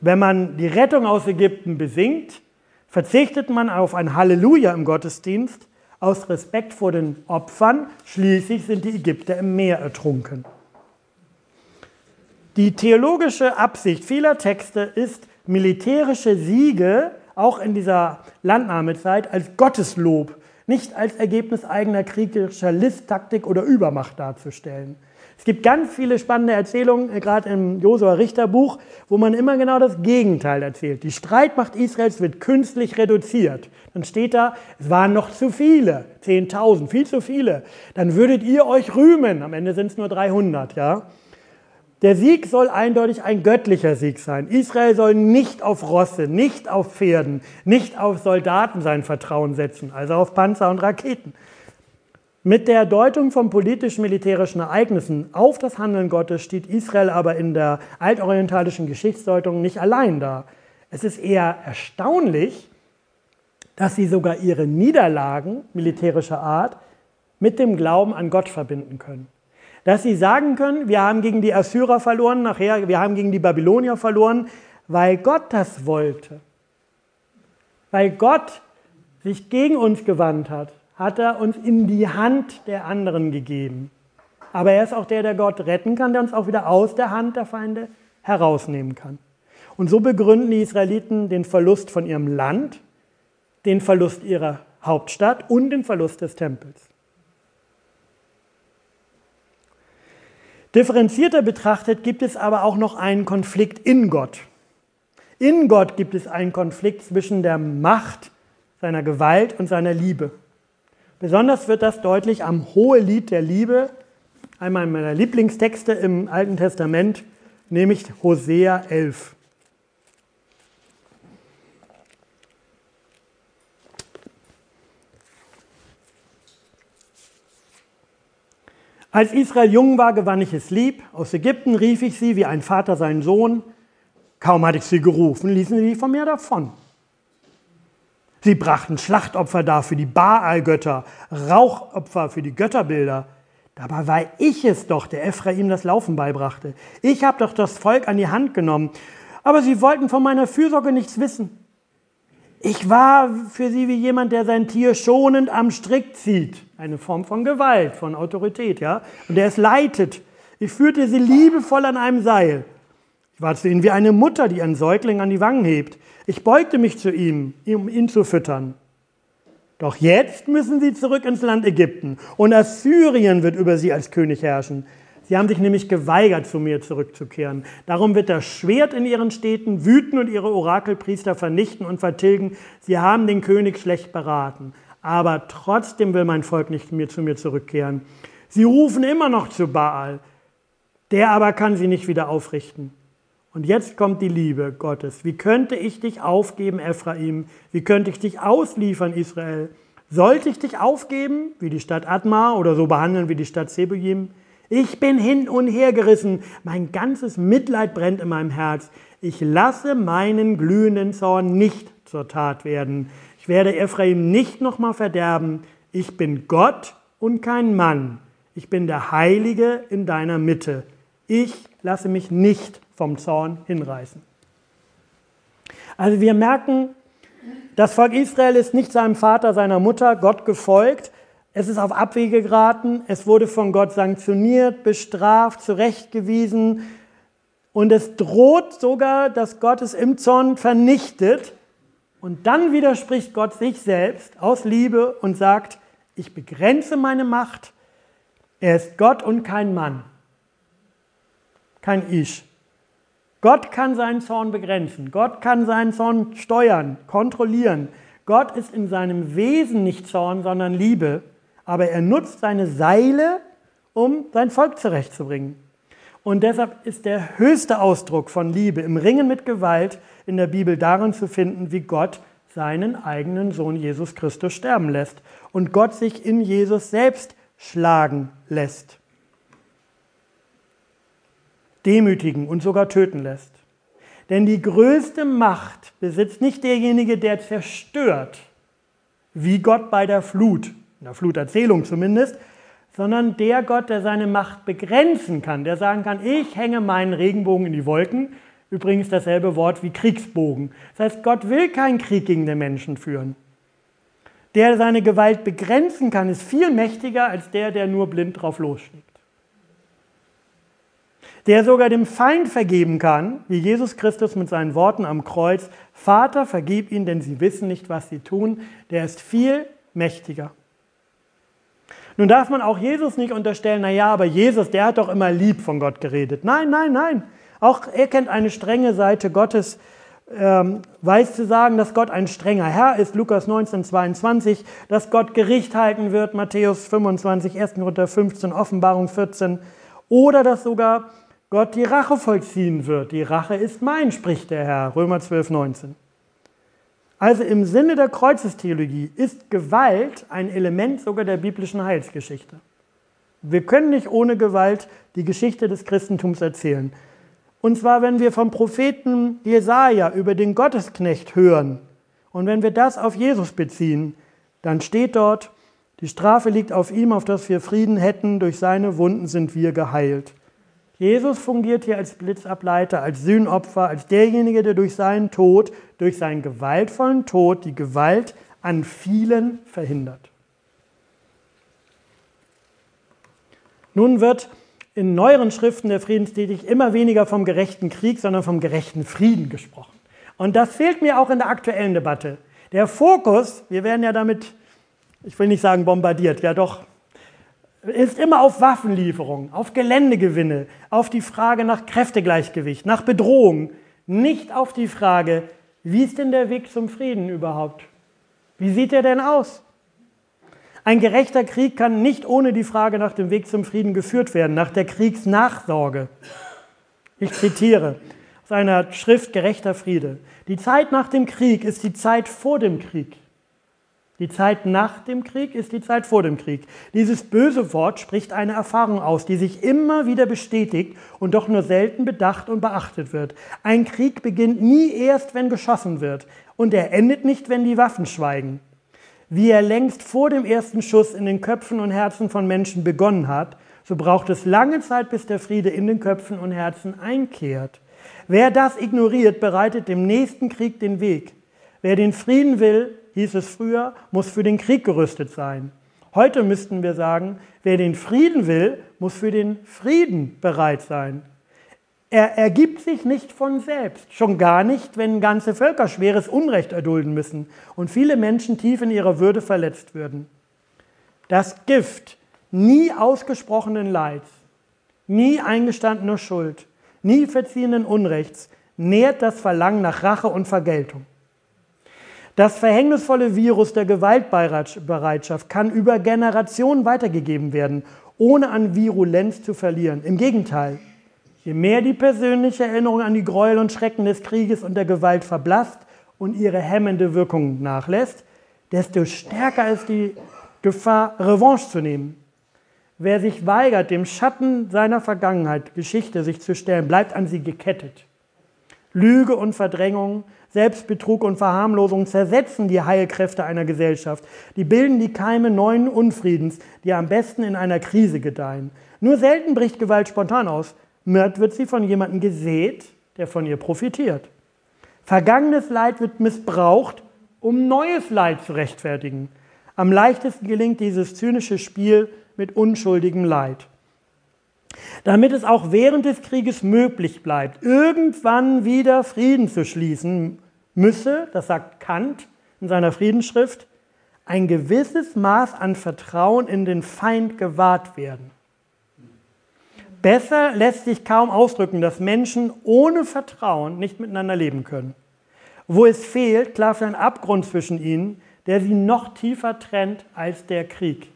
wenn man die Rettung aus Ägypten besingt, verzichtet man auf ein Halleluja im Gottesdienst aus Respekt vor den Opfern. Schließlich sind die Ägypter im Meer ertrunken. Die theologische Absicht vieler Texte ist, militärische Siege auch in dieser Landnahmezeit als Gotteslob, nicht als Ergebnis eigener kriegerischer Listtaktik oder Übermacht darzustellen. Es gibt ganz viele spannende Erzählungen, äh, gerade im Josua Richterbuch, wo man immer genau das Gegenteil erzählt. Die Streitmacht Israels wird künstlich reduziert. Dann steht da, es waren noch zu viele, 10.000, viel zu viele. Dann würdet ihr euch rühmen. Am Ende sind es nur 300, ja. Der Sieg soll eindeutig ein göttlicher Sieg sein. Israel soll nicht auf Rosse, nicht auf Pferden, nicht auf Soldaten sein Vertrauen setzen, also auf Panzer und Raketen. Mit der Deutung von politisch-militärischen Ereignissen auf das Handeln Gottes steht Israel aber in der altorientalischen Geschichtsdeutung nicht allein da. Es ist eher erstaunlich, dass sie sogar ihre Niederlagen militärischer Art mit dem Glauben an Gott verbinden können dass sie sagen können, wir haben gegen die Assyrer verloren, nachher, wir haben gegen die Babylonier verloren, weil Gott das wollte. Weil Gott sich gegen uns gewandt hat, hat er uns in die Hand der anderen gegeben. Aber er ist auch der, der Gott retten kann, der uns auch wieder aus der Hand der Feinde herausnehmen kann. Und so begründen die Israeliten den Verlust von ihrem Land, den Verlust ihrer Hauptstadt und den Verlust des Tempels. Differenzierter betrachtet gibt es aber auch noch einen Konflikt in Gott. In Gott gibt es einen Konflikt zwischen der Macht seiner Gewalt und seiner Liebe. Besonders wird das deutlich am Hohelied der Liebe, einmal meiner Lieblingstexte im Alten Testament, nämlich Hosea 11. Als Israel jung war, gewann ich es lieb. Aus Ägypten rief ich sie wie ein Vater seinen Sohn. Kaum hatte ich sie gerufen, ließen sie von mir davon. Sie brachten Schlachtopfer dar für die Baal-Götter, Rauchopfer für die Götterbilder. Dabei war ich es doch, der Ephraim das Laufen beibrachte. Ich habe doch das Volk an die Hand genommen. Aber sie wollten von meiner Fürsorge nichts wissen. Ich war für sie wie jemand, der sein Tier schonend am Strick zieht. Eine Form von Gewalt, von Autorität, ja. Und der es leitet. Ich führte sie liebevoll an einem Seil. Ich war zu ihnen wie eine Mutter, die einen Säugling an die Wangen hebt. Ich beugte mich zu ihm, um ihn zu füttern. Doch jetzt müssen sie zurück ins Land Ägypten und Assyrien wird über sie als König herrschen. Sie haben sich nämlich geweigert, zu mir zurückzukehren. Darum wird das Schwert in ihren Städten wüten und ihre Orakelpriester vernichten und vertilgen. Sie haben den König schlecht beraten. Aber trotzdem will mein Volk nicht mehr zu mir zurückkehren. Sie rufen immer noch zu Baal. Der aber kann sie nicht wieder aufrichten. Und jetzt kommt die Liebe Gottes. Wie könnte ich dich aufgeben, Ephraim? Wie könnte ich dich ausliefern, Israel? Sollte ich dich aufgeben, wie die Stadt Adma oder so behandeln wie die Stadt Sebujim? Ich bin hin und her gerissen, mein ganzes Mitleid brennt in meinem Herz. Ich lasse meinen glühenden Zorn nicht zur Tat werden. Ich werde Ephraim nicht nochmal verderben. Ich bin Gott und kein Mann. Ich bin der Heilige in deiner Mitte. Ich lasse mich nicht vom Zorn hinreißen. Also wir merken, das Volk Israel ist nicht seinem Vater, seiner Mutter, Gott gefolgt. Es ist auf Abwege geraten. Es wurde von Gott sanktioniert, bestraft, zurechtgewiesen. Und es droht sogar, dass Gott es im Zorn vernichtet. Und dann widerspricht Gott sich selbst aus Liebe und sagt, ich begrenze meine Macht. Er ist Gott und kein Mann. Kein Ich. Gott kann seinen Zorn begrenzen. Gott kann seinen Zorn steuern, kontrollieren. Gott ist in seinem Wesen nicht Zorn, sondern Liebe. Aber er nutzt seine Seile, um sein Volk zurechtzubringen. Und deshalb ist der höchste Ausdruck von Liebe im Ringen mit Gewalt in der Bibel darin zu finden, wie Gott seinen eigenen Sohn Jesus Christus sterben lässt und Gott sich in Jesus selbst schlagen lässt demütigen und sogar töten lässt. Denn die größte Macht besitzt nicht derjenige, der zerstört, wie Gott bei der Flut, in der Fluterzählung zumindest, sondern der Gott, der seine Macht begrenzen kann, der sagen kann, ich hänge meinen Regenbogen in die Wolken, übrigens dasselbe Wort wie Kriegsbogen. Das heißt, Gott will keinen Krieg gegen den Menschen führen. Der seine Gewalt begrenzen kann, ist viel mächtiger als der, der nur blind drauf losschlägt der sogar dem Feind vergeben kann, wie Jesus Christus mit seinen Worten am Kreuz, Vater, vergib ihnen, denn sie wissen nicht, was sie tun, der ist viel mächtiger. Nun darf man auch Jesus nicht unterstellen, naja, aber Jesus, der hat doch immer lieb von Gott geredet. Nein, nein, nein. Auch er kennt eine strenge Seite Gottes, ähm, weiß zu sagen, dass Gott ein strenger Herr ist, Lukas 19, 22, dass Gott Gericht halten wird, Matthäus 25, 1. Korinther 15, Offenbarung 14, oder dass sogar Gott die Rache vollziehen wird. Die Rache ist mein, spricht der Herr, Römer 12, 19. Also im Sinne der Kreuzestheologie ist Gewalt ein Element sogar der biblischen Heilsgeschichte. Wir können nicht ohne Gewalt die Geschichte des Christentums erzählen. Und zwar, wenn wir vom Propheten Jesaja über den Gottesknecht hören und wenn wir das auf Jesus beziehen, dann steht dort, die Strafe liegt auf ihm, auf dass wir Frieden hätten, durch seine Wunden sind wir geheilt. Jesus fungiert hier als Blitzableiter, als Sühnopfer, als derjenige, der durch seinen Tod, durch seinen gewaltvollen Tod die Gewalt an vielen verhindert. Nun wird in neueren Schriften der Friedensthetik immer weniger vom gerechten Krieg, sondern vom gerechten Frieden gesprochen. Und das fehlt mir auch in der aktuellen Debatte. Der Fokus, wir werden ja damit, ich will nicht sagen bombardiert, ja doch, ist immer auf Waffenlieferung, auf Geländegewinne, auf die Frage nach Kräftegleichgewicht, nach Bedrohung, nicht auf die Frage, wie ist denn der Weg zum Frieden überhaupt? Wie sieht er denn aus? Ein gerechter Krieg kann nicht ohne die Frage nach dem Weg zum Frieden geführt werden, nach der Kriegsnachsorge. Ich zitiere aus einer Schrift Gerechter Friede. Die Zeit nach dem Krieg ist die Zeit vor dem Krieg. Die Zeit nach dem Krieg ist die Zeit vor dem Krieg. Dieses böse Wort spricht eine Erfahrung aus, die sich immer wieder bestätigt und doch nur selten bedacht und beachtet wird. Ein Krieg beginnt nie erst, wenn geschossen wird, und er endet nicht, wenn die Waffen schweigen. Wie er längst vor dem ersten Schuss in den Köpfen und Herzen von Menschen begonnen hat, so braucht es lange Zeit, bis der Friede in den Köpfen und Herzen einkehrt. Wer das ignoriert, bereitet dem nächsten Krieg den Weg. Wer den Frieden will, hieß es früher, muss für den Krieg gerüstet sein. Heute müssten wir sagen, wer den Frieden will, muss für den Frieden bereit sein. Er ergibt sich nicht von selbst, schon gar nicht, wenn ganze Völker schweres Unrecht erdulden müssen und viele Menschen tief in ihrer Würde verletzt würden. Das Gift nie ausgesprochenen Leids, nie eingestandener Schuld, nie verziehenen Unrechts nährt das Verlangen nach Rache und Vergeltung. Das verhängnisvolle Virus der Gewaltbereitschaft kann über Generationen weitergegeben werden, ohne an Virulenz zu verlieren. Im Gegenteil, je mehr die persönliche Erinnerung an die Gräuel und Schrecken des Krieges und der Gewalt verblasst und ihre hemmende Wirkung nachlässt, desto stärker ist die Gefahr, Revanche zu nehmen. Wer sich weigert, dem Schatten seiner Vergangenheit, Geschichte sich zu stellen, bleibt an sie gekettet. Lüge und Verdrängung, Selbstbetrug und Verharmlosung zersetzen die Heilkräfte einer Gesellschaft. Die bilden die Keime neuen Unfriedens, die am besten in einer Krise gedeihen. Nur selten bricht Gewalt spontan aus. Mörd wird sie von jemandem gesät, der von ihr profitiert. Vergangenes Leid wird missbraucht, um neues Leid zu rechtfertigen. Am leichtesten gelingt dieses zynische Spiel mit unschuldigem Leid. Damit es auch während des Krieges möglich bleibt, irgendwann wieder Frieden zu schließen, müsse, das sagt Kant in seiner Friedensschrift, ein gewisses Maß an Vertrauen in den Feind gewahrt werden. Besser lässt sich kaum ausdrücken, dass Menschen ohne Vertrauen nicht miteinander leben können. Wo es fehlt, klafft ein Abgrund zwischen ihnen, der sie noch tiefer trennt als der Krieg.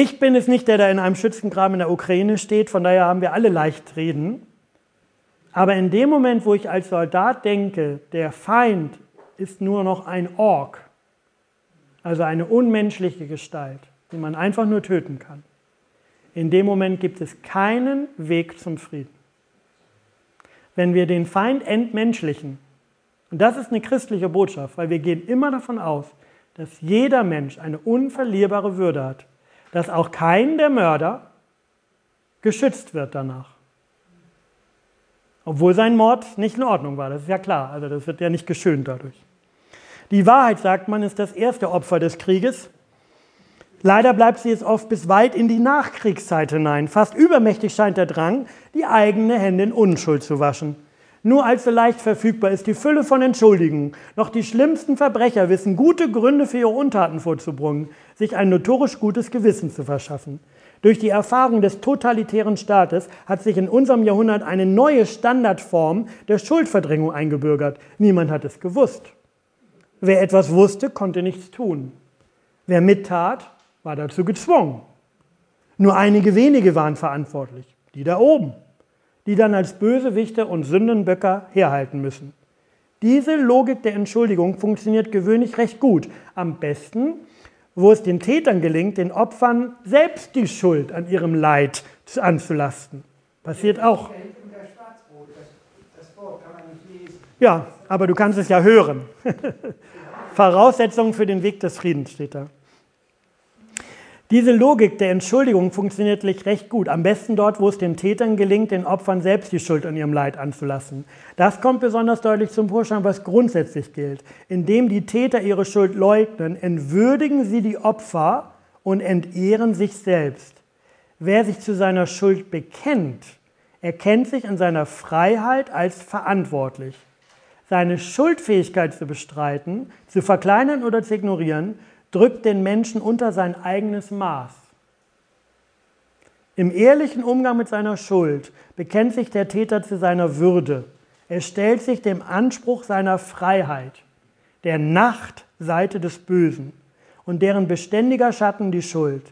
Ich bin es nicht, der da in einem Schützengraben in der Ukraine steht, von daher haben wir alle leicht reden. Aber in dem Moment, wo ich als Soldat denke, der Feind ist nur noch ein Ork, also eine unmenschliche Gestalt, die man einfach nur töten kann, in dem Moment gibt es keinen Weg zum Frieden. Wenn wir den Feind entmenschlichen, und das ist eine christliche Botschaft, weil wir gehen immer davon aus, dass jeder Mensch eine unverlierbare Würde hat, dass auch kein der Mörder geschützt wird danach. Obwohl sein Mord nicht in Ordnung war, das ist ja klar, also das wird ja nicht geschönt dadurch. Die Wahrheit, sagt man, ist das erste Opfer des Krieges. Leider bleibt sie es oft bis weit in die Nachkriegszeit hinein. Fast übermächtig scheint der Drang, die eigene Hände in Unschuld zu waschen. Nur allzu leicht verfügbar ist die Fülle von Entschuldigungen. Noch die schlimmsten Verbrecher wissen gute Gründe für ihre Untaten vorzubringen, sich ein notorisch gutes Gewissen zu verschaffen. Durch die Erfahrung des totalitären Staates hat sich in unserem Jahrhundert eine neue Standardform der Schuldverdrängung eingebürgert. Niemand hat es gewusst. Wer etwas wusste, konnte nichts tun. Wer mittat, war dazu gezwungen. Nur einige wenige waren verantwortlich, die da oben die dann als Bösewichte und Sündenböcker herhalten müssen. Diese Logik der Entschuldigung funktioniert gewöhnlich recht gut. Am besten, wo es den Tätern gelingt, den Opfern selbst die Schuld an ihrem Leid anzulasten. Passiert auch. Ja, aber du kannst es ja hören. Voraussetzung für den Weg des Friedens steht da. Diese Logik der Entschuldigung funktioniert recht gut. Am besten dort, wo es den Tätern gelingt, den Opfern selbst die Schuld an ihrem Leid anzulassen. Das kommt besonders deutlich zum Vorschein, was grundsätzlich gilt. Indem die Täter ihre Schuld leugnen, entwürdigen sie die Opfer und entehren sich selbst. Wer sich zu seiner Schuld bekennt, erkennt sich in seiner Freiheit als verantwortlich. Seine Schuldfähigkeit zu bestreiten, zu verkleinern oder zu ignorieren, drückt den Menschen unter sein eigenes Maß. Im ehrlichen Umgang mit seiner Schuld bekennt sich der Täter zu seiner Würde. Er stellt sich dem Anspruch seiner Freiheit, der Nachtseite des Bösen und deren beständiger Schatten die Schuld.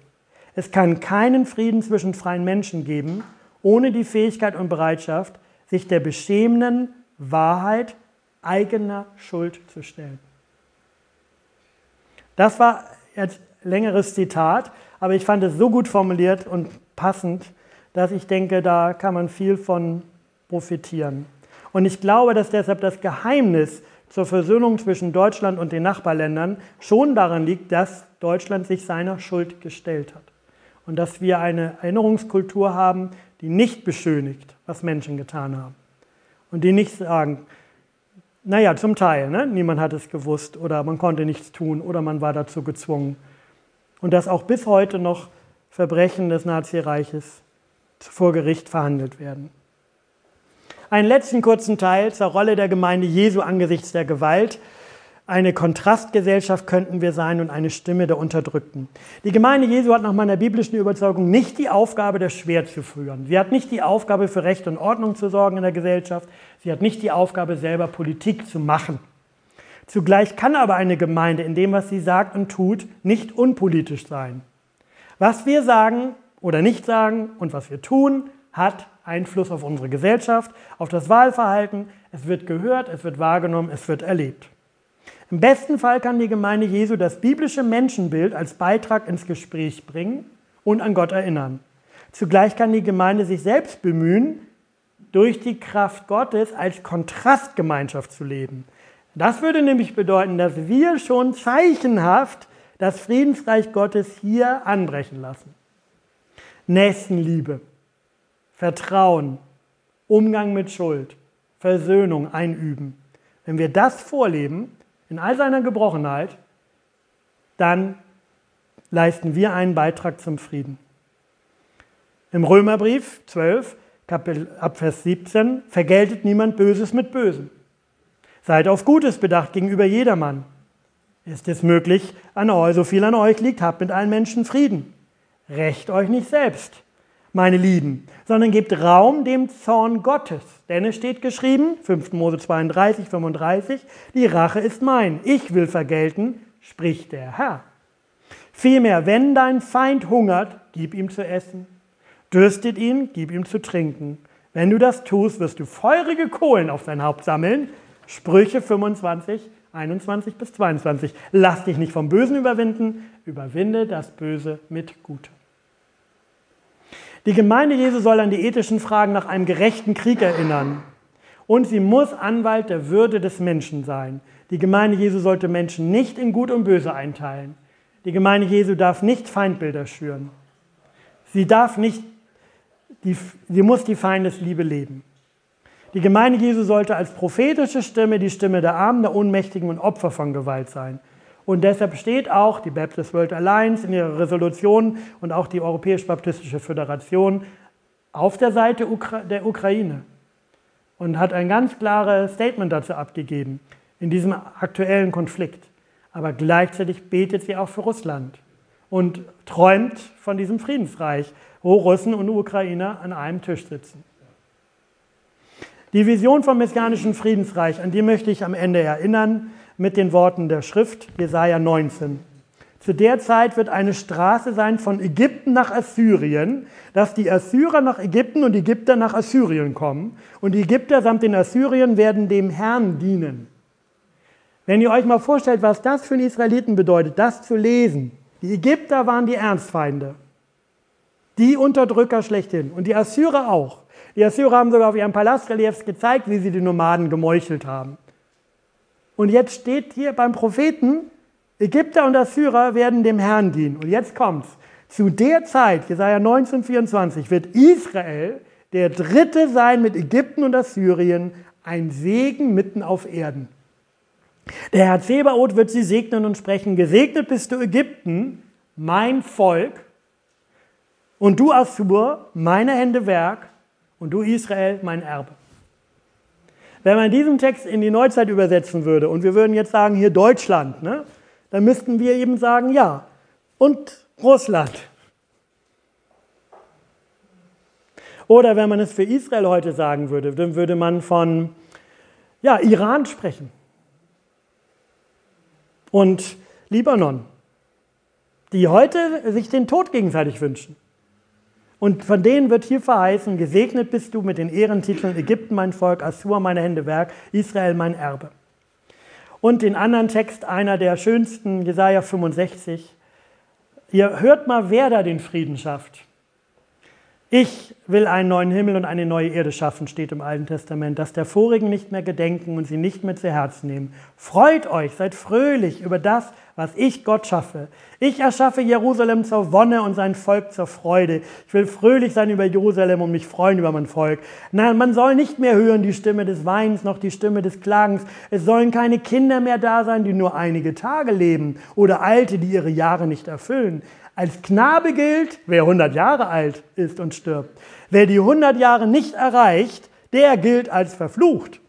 Es kann keinen Frieden zwischen freien Menschen geben, ohne die Fähigkeit und Bereitschaft, sich der beschämenden Wahrheit eigener Schuld zu stellen. Das war jetzt längeres Zitat, aber ich fand es so gut formuliert und passend, dass ich denke, da kann man viel von profitieren. Und ich glaube, dass deshalb das Geheimnis zur Versöhnung zwischen Deutschland und den Nachbarländern schon daran liegt, dass Deutschland sich seiner Schuld gestellt hat. Und dass wir eine Erinnerungskultur haben, die nicht beschönigt, was Menschen getan haben. Und die nicht sagen, naja, zum Teil. Ne? Niemand hat es gewusst oder man konnte nichts tun oder man war dazu gezwungen. Und dass auch bis heute noch Verbrechen des Nazireiches vor Gericht verhandelt werden. Einen letzten kurzen Teil zur Rolle der Gemeinde Jesu angesichts der Gewalt. Eine Kontrastgesellschaft könnten wir sein und eine Stimme der Unterdrückten. Die Gemeinde Jesu hat nach meiner biblischen Überzeugung nicht die Aufgabe, das Schwert zu führen. Sie hat nicht die Aufgabe, für Recht und Ordnung zu sorgen in der Gesellschaft. Sie hat nicht die Aufgabe, selber Politik zu machen. Zugleich kann aber eine Gemeinde in dem, was sie sagt und tut, nicht unpolitisch sein. Was wir sagen oder nicht sagen und was wir tun, hat Einfluss auf unsere Gesellschaft, auf das Wahlverhalten. Es wird gehört, es wird wahrgenommen, es wird erlebt. Im besten Fall kann die Gemeinde Jesu das biblische Menschenbild als Beitrag ins Gespräch bringen und an Gott erinnern. Zugleich kann die Gemeinde sich selbst bemühen, durch die Kraft Gottes als Kontrastgemeinschaft zu leben. Das würde nämlich bedeuten, dass wir schon zeichenhaft das Friedensreich Gottes hier anbrechen lassen. Nächstenliebe, Vertrauen, Umgang mit Schuld, Versöhnung einüben. Wenn wir das vorleben, in all seiner Gebrochenheit, dann leisten wir einen Beitrag zum Frieden. Im Römerbrief 12, Kapitel, ab Vers 17, vergeltet niemand Böses mit Bösem. Seid auf Gutes bedacht gegenüber jedermann. Ist es möglich, an euch, so viel an euch liegt, habt mit allen Menschen Frieden. Recht euch nicht selbst, meine Lieben, sondern gebt Raum dem Zorn Gottes. Denn es steht geschrieben, 5. Mose 32, 35, die Rache ist mein, ich will vergelten, spricht der Herr. Vielmehr, wenn dein Feind hungert, gib ihm zu essen. Dürstet ihn, gib ihm zu trinken. Wenn du das tust, wirst du feurige Kohlen auf sein Haupt sammeln. Sprüche 25, 21 bis 22. Lass dich nicht vom Bösen überwinden, überwinde das Böse mit Gutem. Die Gemeinde Jesu soll an die ethischen Fragen nach einem gerechten Krieg erinnern. Und sie muss Anwalt der Würde des Menschen sein. Die Gemeinde Jesu sollte Menschen nicht in Gut und Böse einteilen. Die Gemeinde Jesu darf nicht Feindbilder schüren. Sie darf nicht, die, sie muss die Feindesliebe leben. Die Gemeinde Jesu sollte als prophetische Stimme die Stimme der Armen, der Ohnmächtigen und Opfer von Gewalt sein. Und deshalb steht auch die Baptist World Alliance in ihrer Resolution und auch die Europäisch-Baptistische Föderation auf der Seite der Ukraine und hat ein ganz klares Statement dazu abgegeben in diesem aktuellen Konflikt. Aber gleichzeitig betet sie auch für Russland und träumt von diesem Friedensreich, wo Russen und Ukrainer an einem Tisch sitzen. Die Vision vom messianischen Friedensreich, an die möchte ich am Ende erinnern mit den Worten der Schrift, Jesaja 19. Zu der Zeit wird eine Straße sein von Ägypten nach Assyrien, dass die Assyrer nach Ägypten und Ägypter nach Assyrien kommen. Und die Ägypter samt den Assyrien werden dem Herrn dienen. Wenn ihr euch mal vorstellt, was das für einen Israeliten bedeutet, das zu lesen. Die Ägypter waren die Ernstfeinde, die Unterdrücker schlechthin und die Assyrer auch. Die Assyrer haben sogar auf ihren Palastreliefs gezeigt, wie sie die Nomaden gemeuchelt haben. Und jetzt steht hier beim Propheten, Ägypter und Assyrer werden dem Herrn dienen. Und jetzt kommt's. Zu der Zeit, Jesaja 1924, wird Israel der Dritte sein mit Ägypten und Assyrien, ein Segen mitten auf Erden. Der Herr Zebaoth wird sie segnen und sprechen, gesegnet bist du Ägypten, mein Volk, und du Assur, meine Hände Werk, und du Israel, mein Erbe. Wenn man diesen Text in die Neuzeit übersetzen würde und wir würden jetzt sagen, hier Deutschland, ne, dann müssten wir eben sagen, ja, und Russland. Oder wenn man es für Israel heute sagen würde, dann würde man von ja, Iran sprechen und Libanon, die heute sich den Tod gegenseitig wünschen. Und von denen wird hier verheißen, gesegnet bist du mit den Ehrentiteln Ägypten mein Volk, Assur meine Hände Werk, Israel mein Erbe. Und den anderen Text, einer der schönsten, Jesaja 65. Ihr hört mal, wer da den Frieden schafft. Ich will einen neuen Himmel und eine neue Erde schaffen, steht im Alten Testament, dass der vorigen nicht mehr gedenken und sie nicht mehr zu Herzen nehmen. Freut euch, seid fröhlich über das, was ich Gott schaffe. Ich erschaffe Jerusalem zur Wonne und sein Volk zur Freude. Ich will fröhlich sein über Jerusalem und mich freuen über mein Volk. Nein, man soll nicht mehr hören die Stimme des Weins noch die Stimme des Klagens. Es sollen keine Kinder mehr da sein, die nur einige Tage leben oder Alte, die ihre Jahre nicht erfüllen. Als Knabe gilt, wer 100 Jahre alt ist und stirbt. Wer die 100 Jahre nicht erreicht, der gilt als verflucht.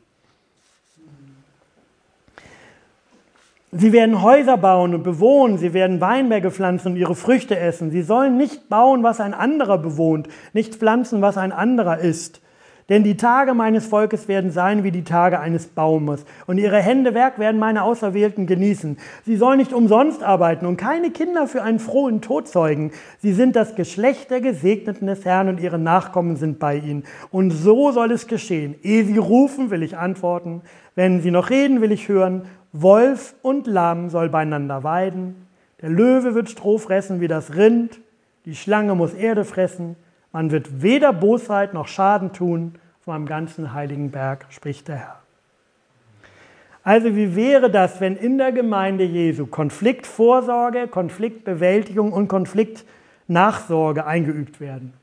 Sie werden Häuser bauen und bewohnen, sie werden Weinberge pflanzen und ihre Früchte essen. Sie sollen nicht bauen, was ein anderer bewohnt, nicht pflanzen, was ein anderer isst. Denn die Tage meines Volkes werden sein wie die Tage eines Baumes, und ihre Hände Werk werden meine Auserwählten genießen. Sie sollen nicht umsonst arbeiten und keine Kinder für einen frohen Tod zeugen. Sie sind das Geschlecht der Gesegneten des Herrn, und ihre Nachkommen sind bei ihnen. Und so soll es geschehen. Ehe sie rufen, will ich antworten. Wenn sie noch reden, will ich hören. Wolf und Lamm soll beieinander weiden. Der Löwe wird Stroh fressen wie das Rind. Die Schlange muss Erde fressen. Man wird weder Bosheit noch Schaden tun von meinem ganzen heiligen Berg, spricht der Herr. Also wie wäre das, wenn in der Gemeinde Jesu Konfliktvorsorge, Konfliktbewältigung und Konfliktnachsorge eingeübt werden?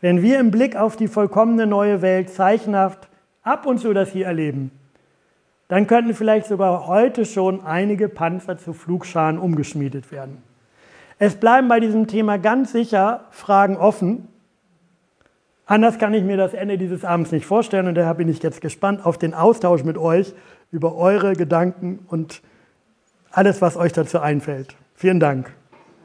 Wenn wir im Blick auf die vollkommene neue Welt zeichenhaft ab und zu das hier erleben, dann könnten vielleicht sogar heute schon einige Panzer zu Flugscharen umgeschmiedet werden. Es bleiben bei diesem Thema ganz sicher Fragen offen, Anders kann ich mir das Ende dieses Abends nicht vorstellen und daher bin ich jetzt gespannt auf den Austausch mit euch über eure Gedanken und alles, was euch dazu einfällt. Vielen Dank.